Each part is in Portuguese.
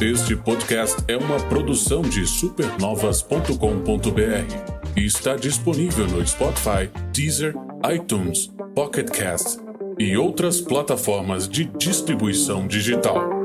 Este podcast é uma produção de supernovas.com.br e está disponível no Spotify, Deezer, iTunes, Pocket Cast e outras plataformas de distribuição digital.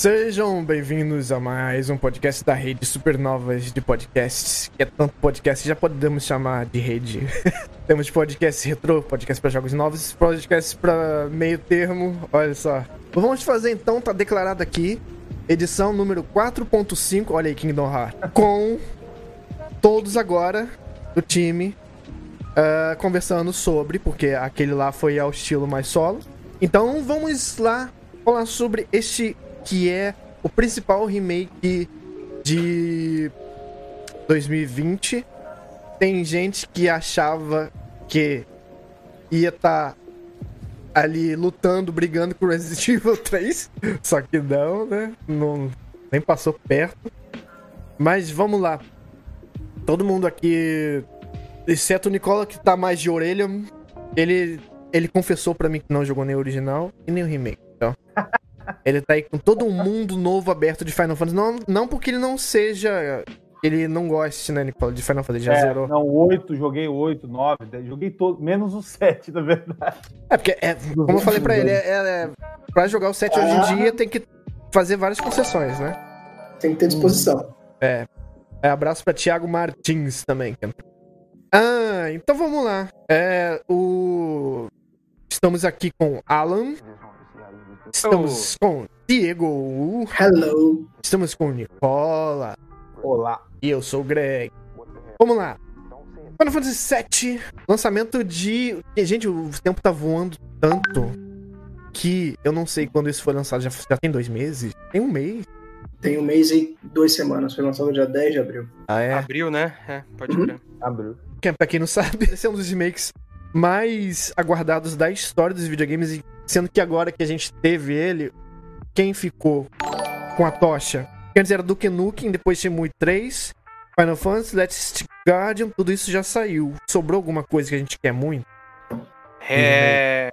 Sejam bem-vindos a mais um podcast da rede Supernovas de Podcasts, que é tanto podcast, já podemos chamar de rede. Temos podcast retrô, podcast para jogos novos, podcast para meio termo, olha só. Vamos fazer então, tá declarado aqui, edição número 4.5, olha aí Kingdom Hearts, com todos agora do time uh, conversando sobre, porque aquele lá foi ao estilo mais solo. Então vamos lá falar sobre este que é o principal remake de 2020. Tem gente que achava que ia estar tá ali lutando, brigando com Resident Evil 3. Só que não, né? Não, nem passou perto. Mas vamos lá. Todo mundo aqui, exceto o Nicola, que tá mais de orelha, ele, ele confessou para mim que não jogou nem o original e nem o remake. Ele tá aí com todo um mundo novo aberto de Final Fantasy. Não, não porque ele não seja. Ele não goste, né, Nicola, de Final Fantasy, já é, zerou. Não, 8, joguei 8, 9, 10, joguei todo, menos o 7, na verdade. É, porque, é, como eu falei pra ele, é, é, pra jogar o 7 ah. hoje em dia tem que fazer várias concessões, né? Tem que ter disposição. É. é abraço pra Thiago Martins também. Ah, então vamos lá. É, o... Estamos aqui com Alan. Estamos oh. com Diego. Hello. Estamos com Nicola. Olá. E eu sou o Greg. Vamos lá. Final Fantasy VII, lançamento de. Gente, o tempo tá voando tanto que eu não sei quando isso foi lançado. Já, já tem dois meses? Tem um mês. Tem um mês e duas semanas. Foi lançado no dia 10 de abril. Ah, é? Abril, né? É, pode uhum. crer. Abril. Pra quem não sabe, esse é um dos remakes mais aguardados da história dos videogames e Sendo que agora que a gente teve ele, quem ficou com a tocha? Antes era Duke Nukem, depois Shenmue 3, Final Fantasy, Let's Guardian, tudo isso já saiu. Sobrou alguma coisa que a gente quer muito? É.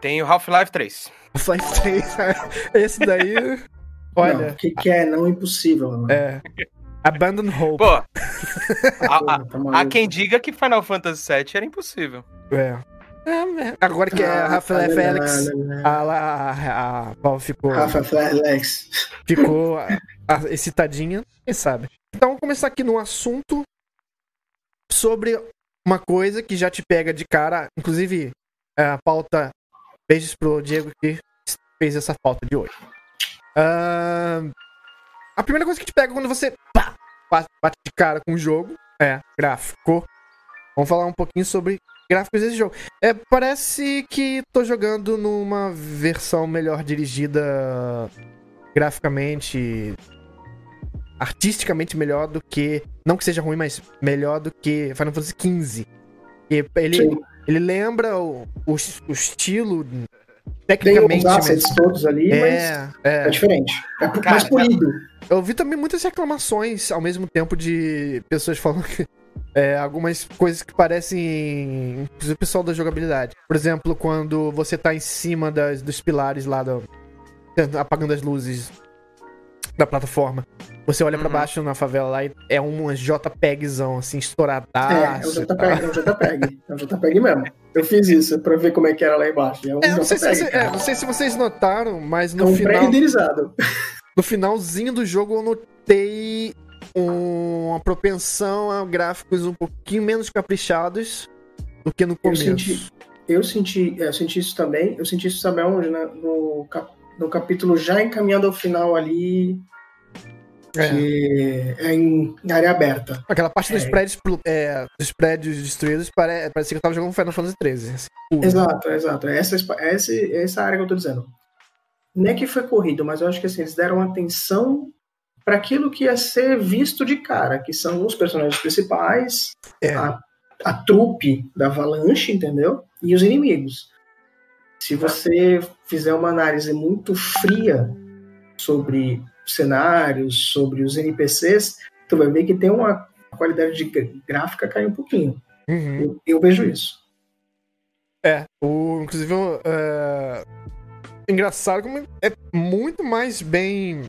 Tem o Half-Life 3. Half-Life 3, esse daí. Olha. O que, que é não impossível, mano. É. Abandon Hope. Pô, a, a, tá há quem diga que Final Fantasy VII era impossível. É. É, agora que é ah, Rafael Félix, a, a, a, Paul ficou. Rafa Félix. Ficou a, a, excitadinha, quem sabe. Então vamos começar aqui no assunto sobre uma coisa que já te pega de cara. Inclusive, é, a pauta. Beijos pro Diego que fez essa pauta de hoje. Uh, a primeira coisa que te pega quando você pá, bate de cara com o jogo é gráfico. Vamos falar um pouquinho sobre gráficos desse jogo. É, parece que tô jogando numa versão melhor dirigida graficamente, artisticamente melhor do que. Não que seja ruim, mas melhor do que Final Fantasy XV. Ele, ele lembra o, o, o estilo tecnicamente. Tem os assets todos ali, é, mas é, é diferente. É Cara, mais polido. Eu vi também muitas reclamações ao mesmo tempo de pessoas falando que é, algumas coisas que parecem o pessoal da jogabilidade. Por exemplo, quando você tá em cima das, dos pilares lá, do, apagando as luzes da plataforma. Você olha uhum. para baixo na favela lá e é um JPEGzão, assim, estouradaço. É, é um JPEG, é um JPEG. É um JPEG mesmo. Eu fiz isso pra ver como é que era lá embaixo. É um é, não, sei JPEG, se você, é, não sei se vocês notaram, mas no é um final... No finalzinho do jogo eu notei uma propensão a gráficos um pouquinho menos caprichados do que no começo. Eu senti, eu senti, eu senti isso também. Eu senti isso também onde, né? no, no capítulo já encaminhando ao final ali. É. Que é em área aberta. Aquela parte dos, é. prédios, é, dos prédios destruídos pare, parecia que eu tava jogando Final Fantasy XIII. Assim, exato, exato. Essa, essa, essa área que eu tô dizendo. Nem é que foi corrido, mas eu acho que assim, eles deram atenção para aquilo que ia ser visto de cara, que são os personagens principais, é. a, a trupe da Avalanche, entendeu? E os inimigos. Se você fizer uma análise muito fria sobre cenários, sobre os NPCs, tu vai ver que tem uma qualidade de gráfica cai um pouquinho. Uhum. Eu, eu, vejo isso. É, o, inclusive, uh, engraçado como é muito mais bem.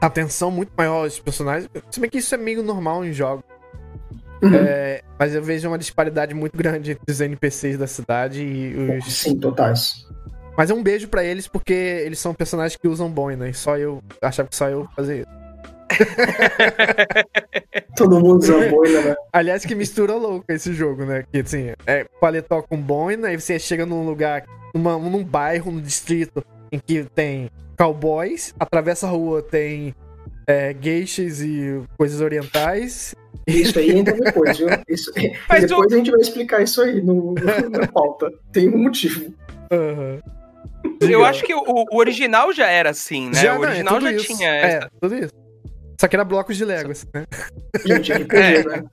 Atenção muito maior aos personagens. Se bem que isso é meio normal em jogos. Uhum. É, mas eu vejo uma disparidade muito grande entre os NPCs da cidade e os. Sim, totais. Mas é um beijo para eles porque eles são personagens que usam boina. E só eu achava que só eu fazia isso. Todo mundo usa boina, né? Aliás, que mistura louca esse jogo, né? Que assim, é paletó com boina, e você chega num lugar, numa, num bairro, num distrito, em que tem cowboys, atravessa a rua, tem é, geishas e coisas orientais. Isso aí entra depois, viu? Isso, depois a gente vai explicar isso aí no, na pauta. Tem um motivo. Uhum. Eu acho que o, o, original já era assim, né? Já, o original não, é já isso. tinha é, essa. É, tudo isso. Só que era blocos de Legos, né? Gente, RPG, é. né?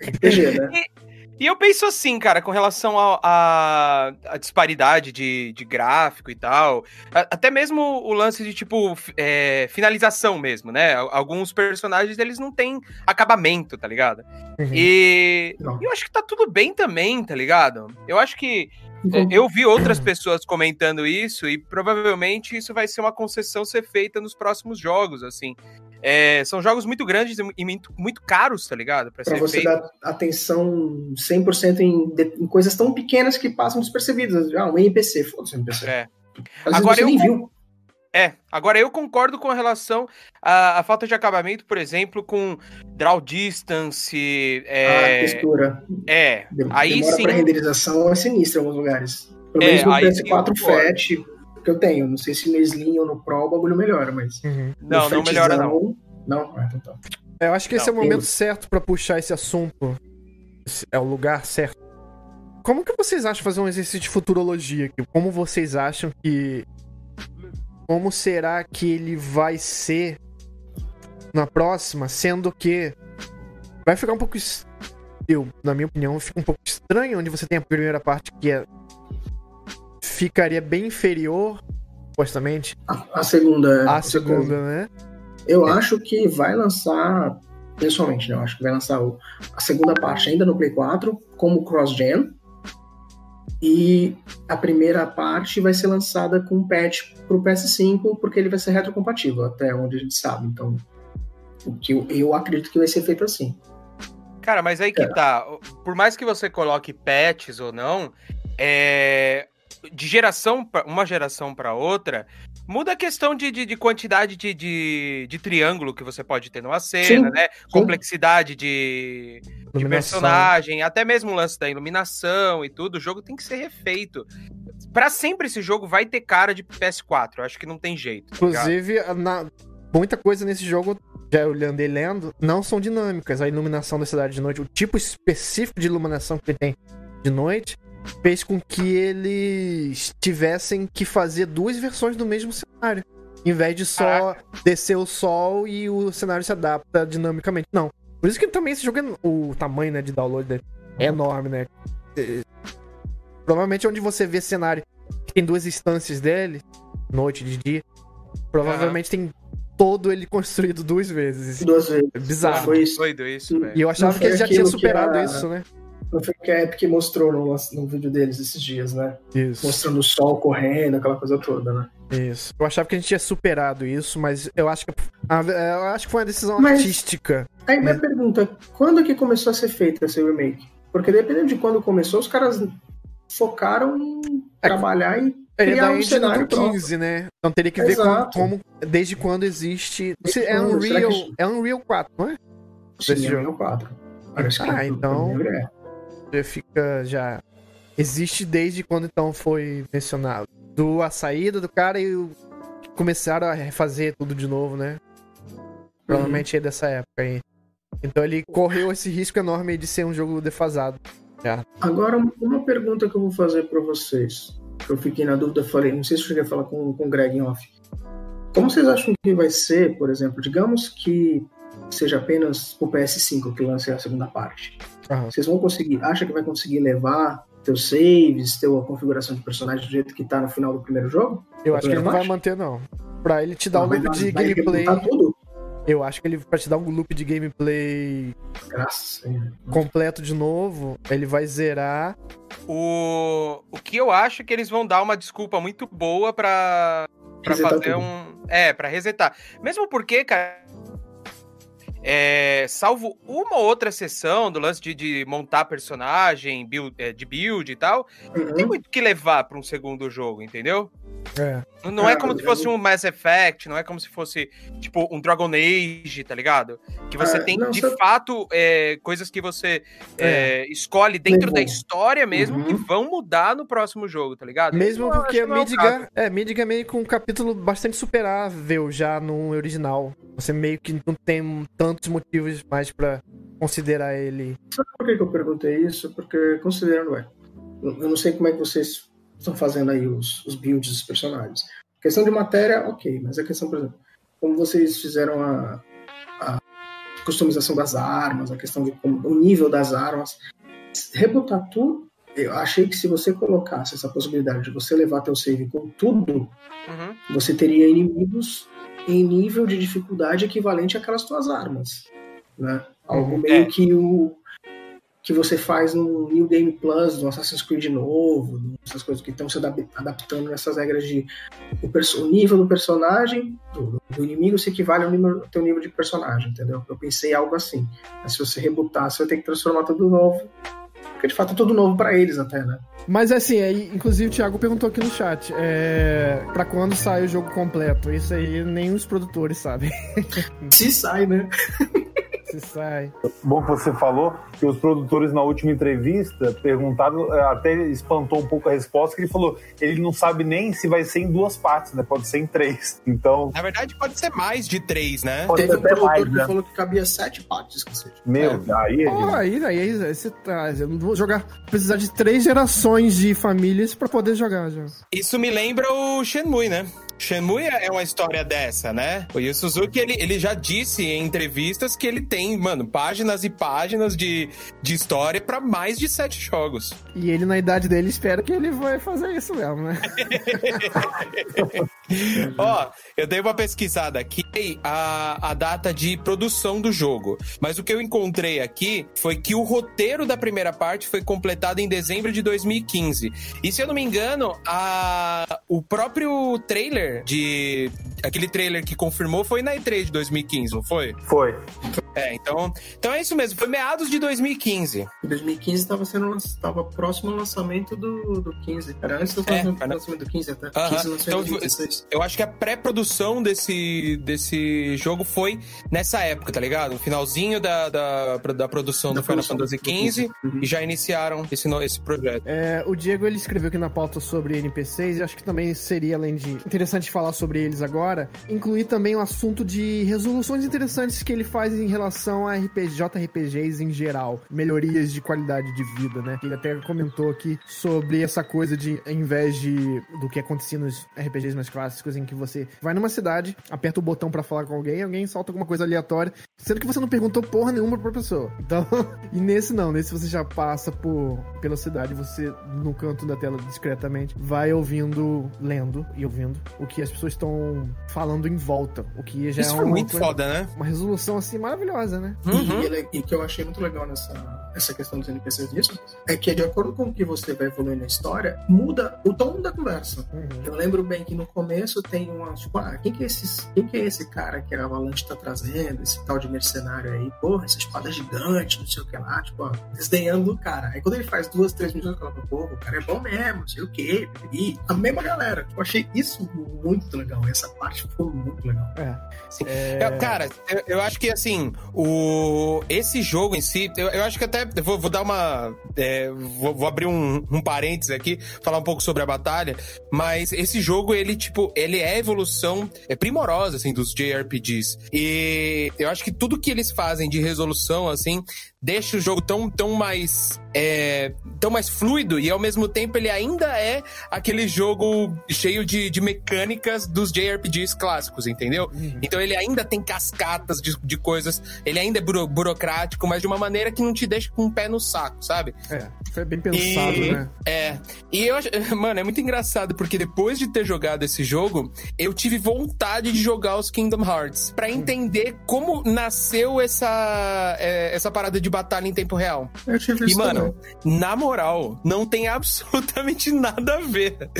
RPG, né? E... E eu penso assim, cara, com relação à disparidade de, de gráfico e tal. A, até mesmo o lance de, tipo, é, finalização mesmo, né? Alguns personagens, eles não têm acabamento, tá ligado? Uhum. E não. eu acho que tá tudo bem também, tá ligado? Eu acho que é, eu vi outras pessoas comentando isso e provavelmente isso vai ser uma concessão ser feita nos próximos jogos, assim. É, são jogos muito grandes e muito, muito caros, tá ligado? Pra, pra você feito. dar atenção 100% em, em coisas tão pequenas que passam despercebidas. Ah, um NPC, foda-se um NPC. É. Agora eu, nem viu. É, agora eu concordo com relação à, à, falta de acabamento, por exemplo, com draw distance. É, ah, textura. É, Demora aí sim. pra renderização é sinistra em alguns lugares. Pelo menos é, no PS4 Fat que eu tenho. Não sei se no Slim ou no Pro o bagulho melhora, mas. Uhum. Não, não melhora, não. Não? Ah, então tá. É, eu acho que não, esse é o momento certo para puxar esse assunto. É o lugar certo. Como que vocês acham fazer um exercício de futurologia aqui? Como vocês acham que como será que ele vai ser na próxima, sendo que vai ficar um pouco eu, na minha opinião, fica um pouco estranho onde você tem a primeira parte que é ficaria bem inferior, supostamente. A, a segunda. A segunda, né? Eu é. acho que vai lançar, pessoalmente, né? Eu acho que vai lançar o, a segunda parte ainda no Play 4, como cross-gen. E a primeira parte vai ser lançada com um patch para o PS5, porque ele vai ser retrocompatível, até onde a gente sabe. Então, o que eu, eu acredito que vai ser feito assim. Cara, mas aí que é. tá. Por mais que você coloque patches ou não, é... de geração pra... uma geração para outra, muda a questão de, de, de quantidade de, de, de, triângulo que você pode ter numa cena, sim, né? Sim. Complexidade de, de personagem, até mesmo o lance da iluminação e tudo. O jogo tem que ser refeito para sempre esse jogo vai ter cara de PS4. Eu acho que não tem jeito. Tá Inclusive, na, muita coisa nesse jogo, já olhando e lendo, não são dinâmicas. A iluminação da cidade de noite, o tipo específico de iluminação que ele tem de noite, fez com que eles tivessem que fazer duas versões do mesmo cenário. Em vez de só Caraca. descer o sol e o cenário se adapta dinamicamente. Não. Por isso que também esse jogo é, o tamanho né, de download dele é enorme, né? Provavelmente onde você vê cenário que tem duas instâncias dele, noite e dia, provavelmente uhum. tem todo ele construído duas vezes. Duas vezes. É bizarro. Foi isso. Doido isso, velho. E eu achava que ele já tinha superado a... isso, né? Não foi que a Epic mostrou no, no vídeo deles esses dias, né? Isso. Mostrando o sol correndo, aquela coisa toda, né? Isso. Eu achava que a gente tinha superado isso, mas eu acho que, eu acho que foi uma decisão mas, artística. Aí minha né? pergunta, quando que começou a ser feito esse remake? Porque dependendo de quando começou, os caras focaram em é, trabalhar e ele criar é um cenário 15, né? Então teria que ver como, como, desde quando existe. Desde é um Real, que... é um Real 4, não é? Sim, é um Real 4. Parece ah, então já fica já existe desde quando então foi mencionado do a saída do cara e o, começaram a refazer tudo de novo, né? Provavelmente uhum. é dessa época aí. Então ele correu esse risco enorme de ser um jogo defasado. Já. Agora, uma pergunta que eu vou fazer para vocês. Eu fiquei na dúvida, falei, não sei se eu cheguei a falar com, com o Greg em off. Como vocês acham que vai ser, por exemplo, digamos que seja apenas o PS5 que lance a segunda parte? Uhum. Vocês vão conseguir, acha que vai conseguir levar teus saves, teu configuração de personagem do jeito que tá no final do primeiro jogo? Eu acho que ele não vai manter, não. Pra ele te dar um Vai loop dar- de gameplay. tudo. Eu acho que ele vai te dar um loop de gameplay Graças completo de novo. Ele vai zerar. O, o que eu acho é que eles vão dar uma desculpa muito boa pra, pra Resetar fazer tudo. um. É, pra resetar. Mesmo porque, cara. É, salvo uma ou outra sessão do lance de, de montar personagem, build, é, de build e tal, não tem Uhum. muito o que levar pra um segundo jogo, entendeu? É. Não, é Ah, como se fosse um Mass Effect, não é como se fosse, tipo, um Dragon Age, tá ligado? Que você Ah, tem, não, de só- fato, é, coisas que você é, escolhe dentro Levou. da história mesmo Uhum. que vão mudar no próximo jogo, tá ligado? Mesmo Eu porque é Midgar, é, Midgar é meio com um capítulo bastante superável já no original. Você meio que não tem tantos motivos mais pra considerar ele. Sabe por que, que eu perguntei isso? Porque, considerando, é, eu não sei como é que vocês estão fazendo aí os, os builds dos personagens. Questão de matéria, ok, mas a questão, por exemplo, como vocês fizeram a, a customização das armas, a questão de como, o nível das armas, rebutar tudo, eu achei que se você colocasse essa possibilidade de você levar teu save com tudo, Uhum. você teria inimigos em nível de dificuldade equivalente àquelas tuas armas, né? Algo meio É. que o que você faz no New Game Plus, no Assassin's Creed novo, essas coisas que estão se adap- adaptando nessas regras de o, o nível do personagem, do, do inimigo se equivale ao, nível, ao teu nível de personagem, entendeu? Eu pensei algo assim. Mas se você rebutar, você vai ter que transformar tudo novo. Porque de fato é tudo novo pra eles até, né? Mas assim, aí, inclusive o Thiago perguntou aqui no chat, é, para quando sai o jogo completo? Isso aí nem os produtores sabem Se sai, né? se sai. Bom que você falou que os produtores na última entrevista perguntaram, eh, até espantou um pouco a resposta, que ele falou, ele não sabe nem se vai ser em duas partes, né? Pode ser em três. Então, Na verdade, pode ser mais de três, né? pode Teve ser um até produtor mais, que né? falou que cabia sete partes. Meu, aí... Pô, aí, aí, aí você tá. Eu não vou jogar. Precisar de três gerações de famílias pra poder jogar já. Isso me lembra o Shenmue, né? Shenmue é uma história dessa, né? O Yu Suzuki, ele, ele já disse em entrevistas que ele tem, mano, páginas e páginas de, de história pra mais de sete jogos. E ele, na idade dele, espera que ele vai fazer isso mesmo, né? Ó, eu dei uma pesquisada aqui, a, a data de produção do jogo. Mas o que eu encontrei aqui foi que o roteiro da primeira parte foi completado em dezembro de 2015. E se eu não me engano, a, o próprio trailer de. Aquele trailer que confirmou foi na E3 de 2015, não foi? Foi. É, então, então é isso mesmo, foi meados de 2015. Em 2015 estava sendo lan- tava próximo ao lançamento do, do 15. Era antes do É, lançamento, do 15 até. Aham. 15 lançou Então, em 2016. Eu acho que a pré-produção desse, desse jogo foi nessa época, tá ligado? No finalzinho da, da, da produção Da do Final Fantasy 15. XV Uhum. e já iniciaram esse, esse projeto. É, o Diego ele escreveu aqui na pauta sobre NPCs e acho que também seria, além de interessante falar sobre eles agora, incluir também o assunto de resoluções interessantes que ele faz em relação a RPG, JRPGs em geral, melhorias de qualidade de vida, né? Ele até comentou aqui sobre essa coisa de, ao invés de do que acontecia nos RPGs mais clássicos, em que você vai numa cidade, aperta o botão pra falar com alguém, alguém solta alguma coisa aleatória, sendo que você não perguntou porra nenhuma pra pessoa. Então, e nesse não, nesse você já passa por pela cidade, você no canto da tela discretamente vai ouvindo, lendo e ouvindo o que as pessoas estão falando em volta, o que já Isso é foi uma muito coisa- foda, né? uma resolução assim maravilhosa, né? Uhum. E, ele- e que eu achei muito legal nessa essa questão dos NPCs nisso é que, de acordo com o que você vai evoluindo na história, muda o tom da conversa. Uhum. Eu lembro bem que no começo tem uma, tipo, ah, quem que é, esses, quem que é esse cara que a Avalanche tá trazendo, esse tal de mercenário aí? Porra, essa espada gigante, não sei o que lá, tipo, ó, desdenhando do cara. Aí quando ele faz duas, três minutos, eu falo, porra, o cara é bom mesmo, não sei o que, e a mesma galera. Tipo, eu achei isso muito legal, essa parte ficou muito legal. Sim. É, Eu- cara, eu, eu acho que assim, o esse jogo em si, eu, eu acho que até vou, vou dar uma. é, vou, vou abrir um, um parênteses aqui, falar um pouco sobre a batalha, mas esse jogo, ele, tipo, ele é a evolução é primorosa, assim, dos JRPGs. E eu acho que tudo que eles fazem de resolução, assim, deixa o jogo tão, tão mais é, tão mais fluido e ao mesmo tempo ele ainda é aquele jogo cheio de, de mecânicas dos JRPGs clássicos, entendeu? Uhum. Então ele ainda tem cascatas de, de coisas, ele ainda é buro, burocrático, mas de uma maneira que não te deixa com o pé no saco, sabe? É, foi bem pensado, e, né? É. E eu mano, é muito engraçado porque depois de ter jogado esse jogo, eu tive vontade de jogar os Kingdom Hearts para entender como nasceu essa é, essa parada de batalha em tempo real. Eu tive e, mano, na moral, não tem absolutamente nada a ver.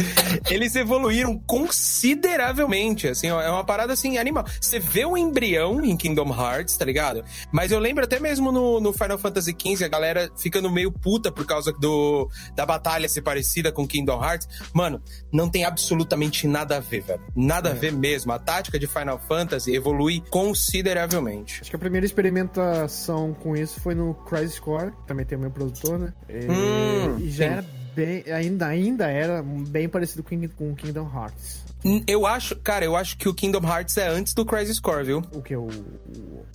Eles evoluíram consideravelmente, assim, ó, é uma parada assim animal. Você vê o embrião em Kingdom Hearts, tá ligado? Mas eu lembro até mesmo no, no Final Fantasy XV a galera ficando meio puta por causa do da batalha ser parecida com Kingdom Hearts. Mano, não tem absolutamente nada a ver, velho. Nada é. a ver mesmo. A tática de Final Fantasy evolui consideravelmente. Acho que a primeira experimentação com isso foi no Crisis Core, também tem o meu produtor, né? E, hum, e já sim. era bem, ainda, ainda era bem parecido com, com Kingdom Hearts. Hum, eu acho, cara, eu acho que o Kingdom Hearts é antes do Crisis Core, viu? O que? O,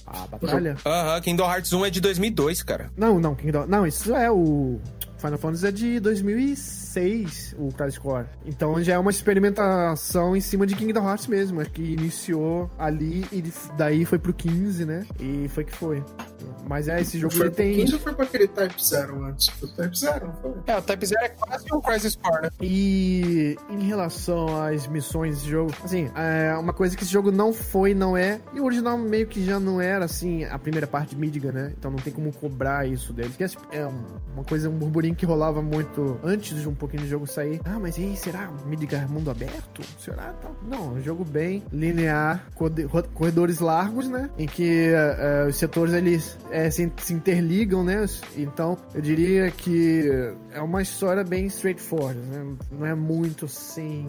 a batalha? Aham, Kingdom Hearts 1 é de 2002, cara. Não, não, Kingdom... Não, isso é o... Final Fantasy é de 2006, o Crisis Core. Então já é uma experimentação em cima de Kingdom Hearts mesmo, é que iniciou ali e daí foi pro 15, né? E foi que foi. Mas é, esse jogo foi ele tem. 15 foi pra aquele Type 0 antes? Foi Type 0, não foi? É, o Type 0 é quase um Crisis Core, né? E em relação às missões desse jogo, assim, é uma coisa que esse jogo não foi, não é. E o original meio que já não era, assim, a primeira parte de Midgar, né? Então não tem como cobrar isso deles. Que é uma coisa, um burburinho que rolava muito antes de um pouquinho do jogo sair. Ah, mas e aí, será Midgar mundo aberto? Será? Não, um jogo bem linear, corredores largos, né? Em que uh, os setores eles é, se, se, interligam, né? Então, eu diria que é uma história bem straightforward, né? Não é muito, assim,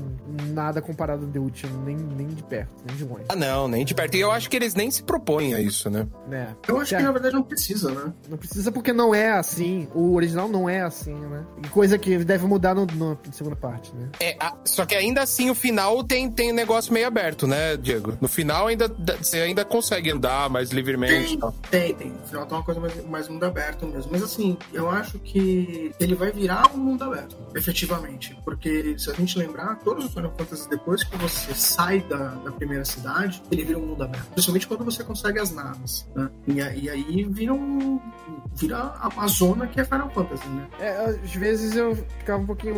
nada comparado ao The Ultimate, nem, nem de perto, nem de longe. Ah, não, nem de perto. E eu acho que eles nem se propõem a isso, né? É. Eu acho que, na verdade, não precisa, né? Não precisa porque não é assim. O original não é assim, né? Coisa que deve mudar no, no, na segunda parte, né? É, a, só que ainda assim, o final tem, tem negócio meio aberto, né, Diego? No final, ainda você ainda consegue andar mais livremente. Tem, tem, tem final tá uma coisa mais, mais mundo aberto mesmo. Mas assim, eu acho que ele vai virar um mundo aberto, efetivamente. Porque se a gente lembrar, todos os Final Fantasy, depois que você sai da, da primeira cidade, ele vira um mundo aberto. Principalmente quando você consegue as naves. Né? E, e, aí vira um. vira a zona que é Final Fantasy, né? É, às vezes eu ficava um pouquinho.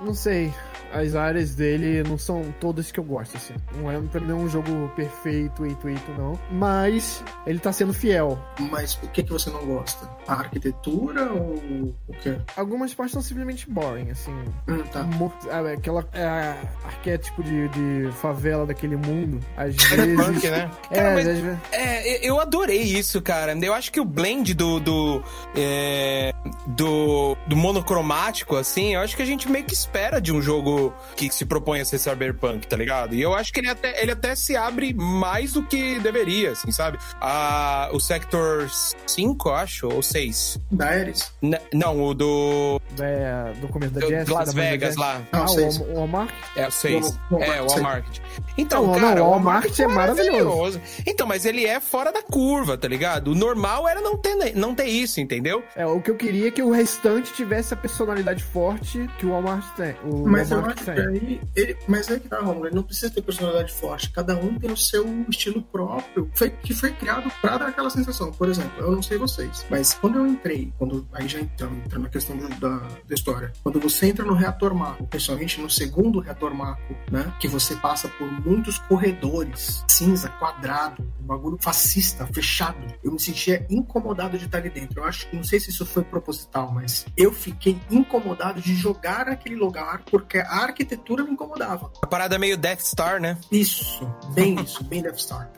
não sei. As áreas dele não são todas que eu gosto, assim. Não é, pra mim, um jogo perfeito, 8-8, não. Mas ele tá sendo fiel mas o que, que você não gosta? A arquitetura ou o quê? Algumas partes são simplesmente boring, assim. Hum, tá. É, aquela é, arquétipo de, de favela daquele mundo. Às vezes. Punk, né? É, cara, mas, às vezes... é, eu adorei isso, cara. Eu acho que o blend do. do, é, do, do monocromático, assim, eu acho que a gente meio que espera de um jogo que se propõe a ser cyberpunk, tá ligado? E eu acho que ele até, ele até se abre mais do que deveria, assim, sabe? A, o Sector 5, acho, ou 6. Da Ares? não, o do. É, do começo da Jess, Las Vegas lá. Ah, o Walmart? É, o 6. É, o Walmart. Então, não, cara, não, o Walmart é maravilhoso. Então, mas ele é fora da curva, tá ligado? O normal era não ter, não ter isso, entendeu? É, o que eu queria é que o restante tivesse a personalidade forte que o Walmart tem. O mas Walmart eu acho tem. que aí. Ele, mas é que tá, Romulo, ele não precisa ter personalidade forte. Cada um tem o seu estilo próprio, foi, que foi criado pra dar aquela sensação. Por exemplo, eu não sei vocês, mas quando eu entrei, quando aí já entrando, entrando na questão da, da história, quando você entra no reator Mako, principalmente no segundo reator Mako, né, que você passa por muitos corredores, cinza, quadrado, um bagulho fascista, fechado, eu me sentia incomodado de estar ali dentro. Eu acho, não sei se isso foi proposital, mas eu fiquei incomodado de jogar naquele lugar porque a arquitetura me incomodava. A parada meio Death Star, né? Isso, bem isso, bem Death Star.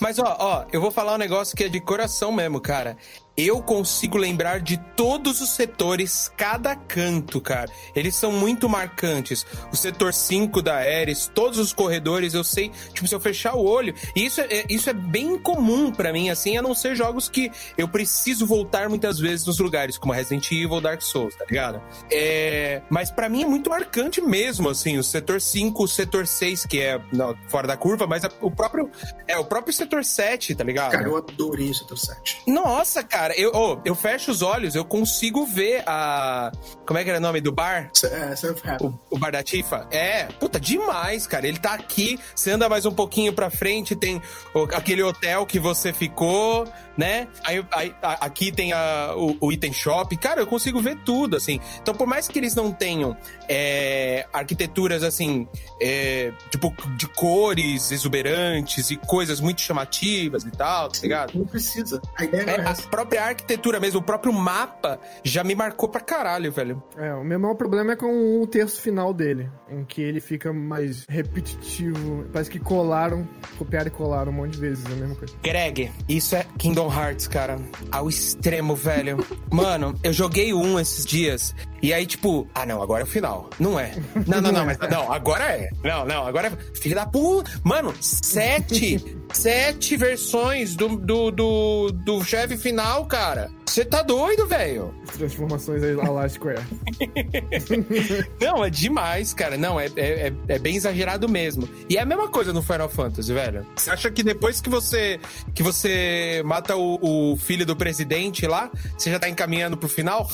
Mas ó, ó, eu vou falar um negócio que é de coração mesmo, cara eu consigo lembrar de todos os setores, cada canto, cara. Eles são muito marcantes. O setor 5 da Ares, todos os corredores, eu sei, tipo, se eu fechar o olho. E isso é, isso é bem comum para mim, assim, a não ser jogos que eu preciso voltar muitas vezes nos lugares, como Resident Evil, Dark Souls, tá ligado? É, mas para mim é muito marcante mesmo, assim, o setor 5, o setor 6, que é não, fora da curva, mas o próprio. É, o próprio setor 7, tá ligado? Cara, eu adorei o setor 7. Nossa, cara cara. Eu, oh, eu fecho os olhos, eu consigo ver a. Como é que era o nome do bar? É. O, o bar da Tifa? É, puta, demais, cara. Ele tá aqui, você anda mais um pouquinho pra frente, tem aquele hotel que você ficou, né? Aí, aí- a- aqui tem a- o, o item shop. Cara, eu consigo ver tudo, assim. Então, por mais que eles não tenham é, arquiteturas, assim, é, tipo, de cores exuberantes e coisas muito chamativas e tal, tá ligado? Não precisa. A ideia não É, é a própria arquitetura mesmo, o próprio mapa já me marcou pra caralho, velho. É, o meu maior problema é com o terço final dele, em que ele fica mais repetitivo. Parece que colaram, copiaram e colaram um monte de vezes a mesma coisa. Greg, isso é Kingdom Hearts, cara. Ao extremo, velho. Mano, eu joguei um esses dias. E aí, tipo, ah, não, agora é o final. Não é. Não, não, não, mas não, agora é. Não, não, agora é. Filho da puta. Mano, sete. Sete versões do, do, do, do chefe final, cara. Você tá doido, velho? Transformações aí lá lá Square. Não, é demais, cara. Não, é, é, é- é bem exagerado mesmo. E é a mesma coisa no Final Fantasy, velho. Você acha que depois que você que você mata o, o filho do presidente lá, você já tá encaminhando pro final?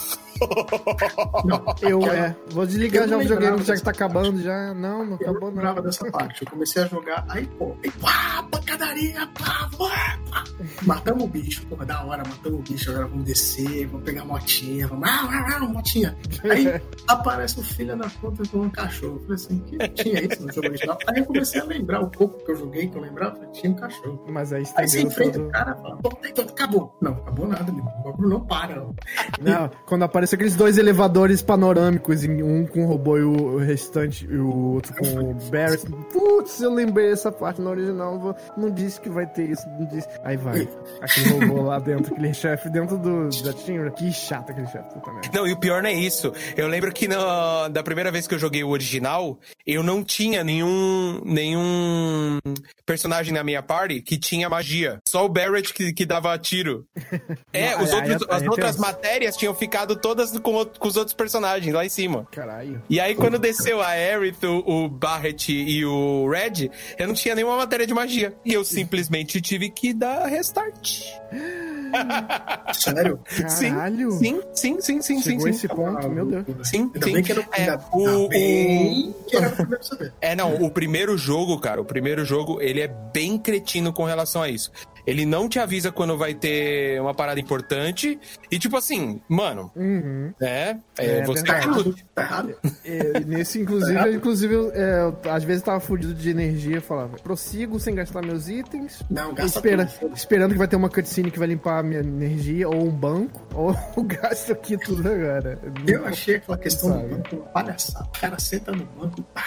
Eu, é. Vou desligar Eu já o videogame, já que tá acabando já. Não, não Eu acabou não lembrava dessa parte. Eu comecei a jogar, aí, pô, aí, pá, pancadaria, pá, pá, pá. Matamos o bicho, pô, da hora, matamos o bicho, agora vamos descer, vamos pegar a motinha, vamos, ah, ah, ah, motinha. Aí aparece o filho da puta com um cachorro. Eu falei assim, que tinha isso no jogo original? Aí eu comecei a lembrar o pouco que eu joguei, que eu lembrava, tinha um cachorro. Mas aí Aí você enfrenta o cara e fala, pô, então acabou. Não, acabou nada, meu. O bagulho não para. Não. Não, quando aqueles dois elevadores panorâmicos, um com o robô e o restante, e o outro com o Barrett. Putz, eu lembrei essa parte no original. não disse que vai ter isso, não disse. Aí vai. Aquele robô lá dentro, aquele chefe dentro do, da Tinra. Que chato aquele chefe, puta merda. Não, e o pior não é isso. Eu lembro que na, da primeira vez que eu joguei o original, eu não tinha nenhum, nenhum personagem na minha party que tinha magia. Só o Barrett que, que dava tiro. É, os outros- as outras matérias tinham ficado todas com, o- com os outros personagens lá em cima. Caralho. E aí, quando desceu a Aerith, o, o Barrett e o Red, eu não tinha nenhuma matéria de magia. E eu simplesmente tive que dar restart. Sério? Caralho. Sim, sim, sim, sim, sim, Chegou sim. esse ponto, meu Deus. Sim, Ainda sim. bem que era, É, ainda, o- o- que era o primeiro saber. É, não, o primeiro jogo, cara, o primeiro jogo, ele é bem cretino com relação a isso. Ele não te avisa quando vai ter uma parada importante. E, tipo assim, mano, Uhum. né? É, É você verdade. Tá errado? É, nesse, inclusive, inclusive eu, é, às vezes eu tava fudido de energia, eu falava, prossigo sem gastar meus itens, Não, gasta espera, tudo. esperando que vai ter uma cutscene que vai limpar a minha energia, ou um banco, ou eu gasto aqui tudo agora. Eu achei aquela questão Sabe. do banco uma palhaçada. O cara senta no banco, pá,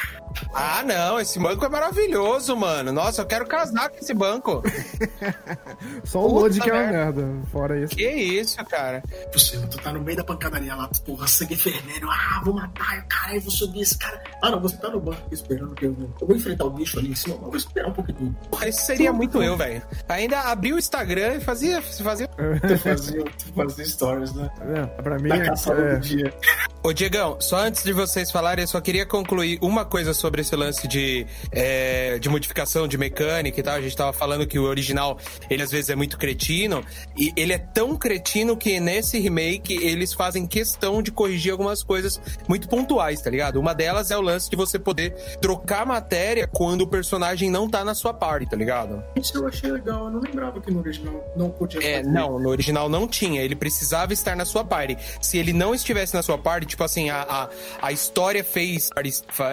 Ah, não, esse banco é maravilhoso, mano. Nossa, eu quero casar com esse banco. Só o load que é uma merda. fora isso. que isso, cara. possível, tu tá no meio da pancadaria lá, tu, porra, sangue fervendo, ah, vou matar, cara, eu vou subir esse cara. Ah, não, você tá no banco esperando que eu vou. Eu vou enfrentar o bicho ali em cima, mas eu vou esperar um pouquinho. Porra, Isso seria muito eu, velho. Ainda abri o Instagram e fazia, fazia. Tu fazia, tu fazia stories, né? É, pra mim, Da é, caçada é, do dia. Ô, Diegão, só antes de vocês falarem, eu só queria concluir uma coisa sobre esse lance de, é, de modificação de mecânica e tal. A gente tava falando que o original, ele às vezes é muito cretino, e ele é tão cretino que nesse remake eles fazem questão de corrigir algumas coisas muito pontuais, tá ligado? Uma delas é o lance de você poder trocar matéria quando o personagem não tá na sua party, tá ligado? Isso eu achei legal, eu não lembrava que no original não podia É, fazer. não, no original não tinha. Ele precisava estar na sua party. Se ele não estivesse na sua party, tipo assim, a, a, a história fez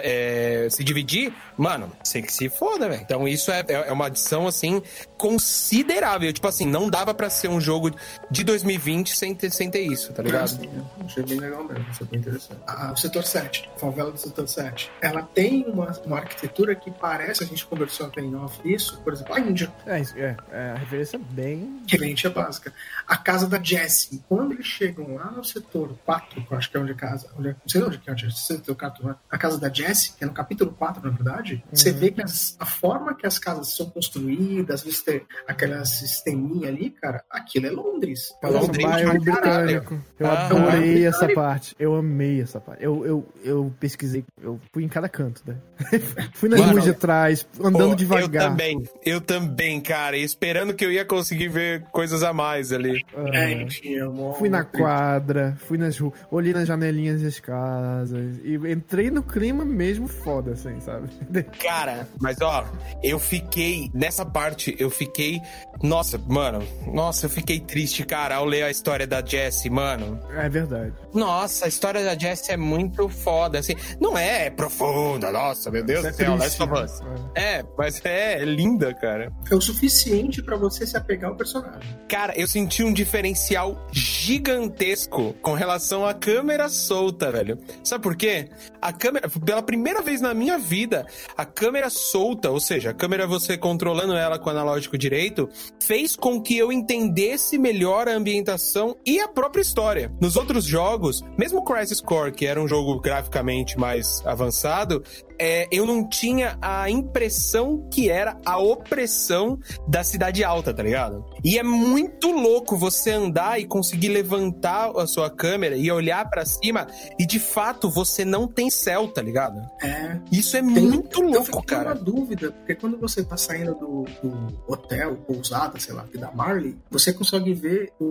é, se dividir, mano, sei que se foda, velho. Então isso é, é é uma adição, assim, considerável. Tipo assim, não dava pra ser um jogo de 2020 sem ter, sem ter isso, tá ligado? Sim, achei bem legal mesmo, foi bem interessante. Ah, o setor 7, a favela do setor 7, ela tem uma, uma arquitetura que parece, a gente conversou até em off isso, por exemplo, a Índia, é, isso, é, é, a referência é bem. a é básica. A casa da Jessie, quando eles chegam lá no setor 4, que eu acho que é onde casa, olha, não sei onde que é, onde tem o cartão, né? a casa da Jessie, que é no capítulo 4, na verdade, você vê que as- a forma que as casas são construídas, você aquela sisteminha ali, cara, aquilo é Londres. É Londres. Nossa, bairro britânico. Eu Ah, adorei é essa parte. Eu amei essa parte. Eu, eu, eu pesquisei, eu fui em cada canto, né? fui nas ruas de trás, andando Pô, devagar. Eu também, eu também, cara. Esperando que eu ia conseguir ver coisas a mais ali. Ah, É, uma- Fui na quadra, fui nas ruas, olhei nas janelinhas das casas e entrei no clima mesmo foda, assim, sabe? Cara, mas ó, eu fiquei. Nessa parte, eu fiquei. Nossa, mano. Nossa, eu fiquei triste, cara, ao ler a história da Jessie, mano. É verdade. Nossa, a história da Jessie é muito foda, assim. Não é profunda, nossa, meu Deus é do céu, triste, Last of né? É, mas é, é linda, cara. É o suficiente pra você se apegar ao personagem. Cara, eu senti um diferencial gigantesco com relação à câmera solta, velho. Sabe por quê? A câmera, pela primeira vez na minha vida, a câmera solta, ou seja, a câmera você controlando ela com o analógico direito, fez com que eu entendesse melhor a ambientação e a própria história. Nos outros jogos, mesmo Crisis Core, que era um jogo graficamente mais avançado, é, eu não tinha a impressão que era a opressão da cidade alta, tá ligado? E é muito louco você andar e conseguir levantar a sua câmera e olhar pra cima e de fato você não tem céu, tá ligado? É. Isso é Tem- muito eu louco, fiquei cara. uma dúvida, porque quando você tá saindo do, do hotel, pousada, sei lá, aqui da Marley, você consegue ver o,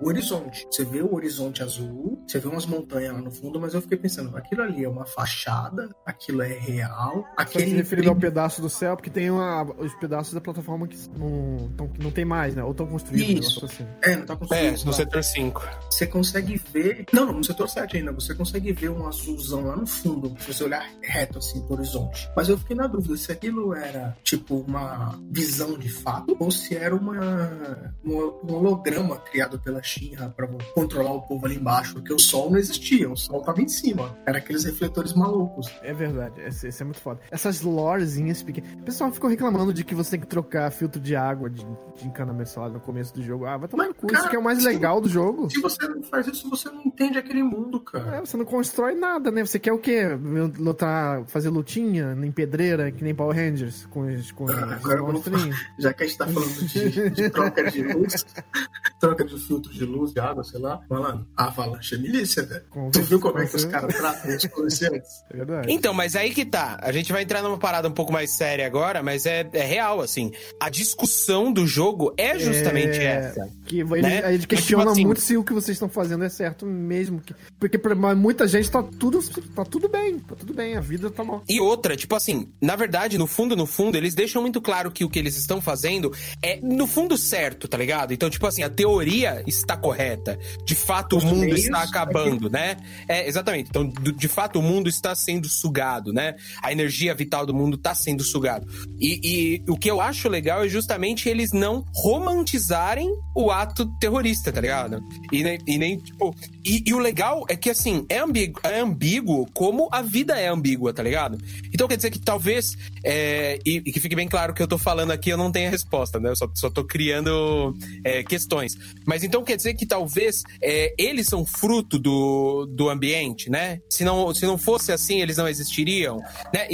o horizonte. Você vê o horizonte azul, você vê umas montanhas lá no fundo, mas eu fiquei pensando, aquilo ali é uma fachada, aquilo é real, Só se aquele referindo ao pedaço do céu, porque tem uma- os pedaços da plataforma que não, tão- que não tem mais, né? Ou estão construídos, um Isso. assim. É, não tá É, construído. no lá. setor 5. Você consegue ver. Não, não, no setor 7 ainda. Você consegue ver um azulzão lá no fundo, se você olhar reto assim pro horizonte. Mas eu fiquei na dúvida se aquilo era tipo uma visão de fato ou se era uma, um um holograma criado pela Shinra pra controlar o povo ali embaixo. Porque o sol não existia, o sol tava em cima. Era aqueles refletores malucos. É verdade, esse, esse é muito foda. Essas lorezinhas pequenas. O pessoal ficou reclamando de que você tem que trocar filtro de água de, de encanamento solar no começo do jogo. Ah, vai tomar Mas, no cu, isso que é o mais legal do jogo. Se você não faz isso, você não entende aquele mundo, cara. É, você não constrói nada, né? Você quer o quê? Lutar, fazer lutinha em pedreira, que nem Power Rangers, com os, com Ah, agora vamos monstrinhos? Já que a gente tá falando de, de troca de luz, troca de filtro de luz, de água, sei lá, malandro, a avalanche é milícia, velho. Tu viu como é que os caras tratam os policiais? É verdade. Então, mas aí que tá. A gente vai entrar numa parada um pouco mais séria agora, mas é, é real, assim. A discussão do jogo é justamente É, essa. Que eles, Né? eles Mas, questionam tipo assim- muito se o que vocês estão fazendo é certo mesmo. que- porque pra muita gente tá tudo, tá tudo bem, tá tudo bem, a vida tá bom. E outra, tipo assim, na verdade, no fundo, no fundo, eles deixam muito claro que o que eles estão fazendo é, no fundo, certo, tá ligado? Então, tipo assim, a teoria está correta. De fato, Os o mundo está é acabando, né? É, exatamente. Então, do- de fato, o mundo está sendo sugado, né? A energia vital do mundo está sendo sugado. E, e o que eu acho legal é justamente eles não romantizarem o ato terrorista, tá ligado? E nem, e nem, tipo. E, e o legal é que, assim, é ambíguo, é ambíguo como a vida é ambígua, tá ligado? Então quer dizer que talvez. é, e, e que fique bem claro que eu tô falando aqui, eu não tenho a resposta, né? Eu só, só tô criando é, questões. Mas então quer dizer que talvez é, eles são fruto do, do ambiente, né? Se não, se não fosse assim, eles não existiriam, né?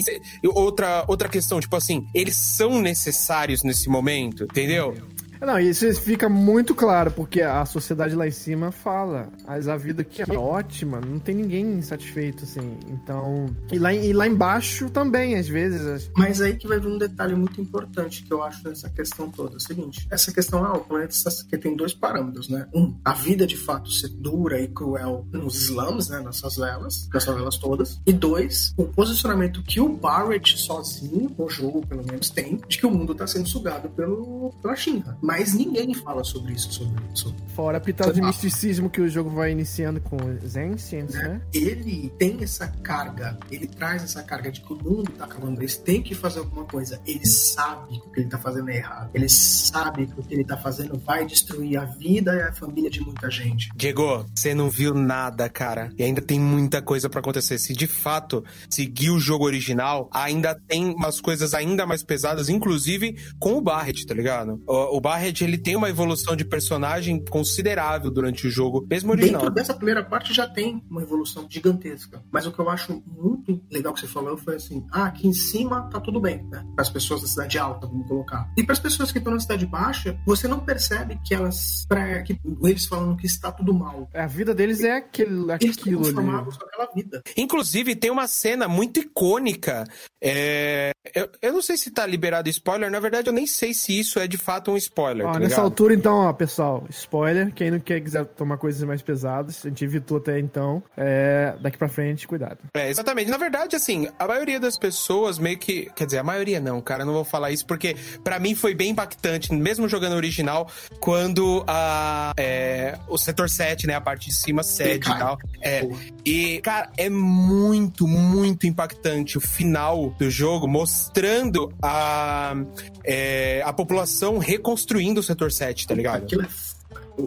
Outra, outra questão, tipo assim, eles são necessários nesse momento, entendeu? Não, isso fica muito claro, porque a sociedade lá em cima fala, mas a vida aqui é ótima, não tem ninguém satisfeito, assim. Então. E lá, e lá embaixo também, às vezes. as- Mas aí que vai vir um detalhe muito importante que eu acho nessa questão toda. É o seguinte, essa questão, ah, o planeta que tem dois parâmetros, né? Um, a vida de fato ser dura e cruel nos slums, né? Nessas favelas, nas favelas todas. E dois, o posicionamento que o Barrett sozinho, no jogo pelo menos, tem, de que o mundo está sendo sugado pelo, pela China. Mas ninguém fala sobre isso, sobre isso. Fora a pitada de misticismo que o jogo vai iniciando com os Ancients, né? ele tem essa carga, ele traz essa carga de que o mundo tá acabando, eles têm que fazer alguma coisa. Ele sabe que o que ele tá fazendo é errado. Ele sabe que o que ele tá fazendo vai destruir a vida e a família de muita gente. Diego, você não viu nada, cara. E ainda tem muita coisa pra acontecer. Se de fato seguir o jogo original, ainda tem umas coisas ainda mais pesadas, inclusive com o Barret, tá ligado? O, o Barret Barret ele tem uma evolução de personagem considerável durante o jogo, mesmo original. Dentro dessa primeira parte já tem uma evolução gigantesca. Mas o que eu acho muito legal que você falou foi assim: ah, aqui em cima tá tudo bem, né? Para as pessoas da cidade alta, vamos colocar. E para as pessoas que estão na cidade baixa, você não percebe que elas. Pra, que eles falando que está tudo mal. A vida deles é aquele, Eles aquilo estão ali. transformados naquela vida. Inclusive, tem uma cena muito icônica. é, Eu, eu não sei se tá liberado spoiler, na verdade, eu nem sei se isso é de fato um spoiler. Ó, tá nessa ligado? altura, então, ó, pessoal, spoiler. Quem não quer quiser tomar coisas mais pesadas, a gente evitou até então. É, daqui pra frente, cuidado. É, exatamente. Na verdade, assim, a maioria das pessoas meio que. Quer dizer, a maioria não, cara, eu não vou falar isso porque pra mim foi bem impactante, mesmo jogando original, quando a, é, o setor 7, né, a parte de cima cede e cai. tal. É, e, cara, é muito, muito impactante o final do jogo mostrando a, é, a população reconstruindo o setor 7, tá ligado? Aquilo é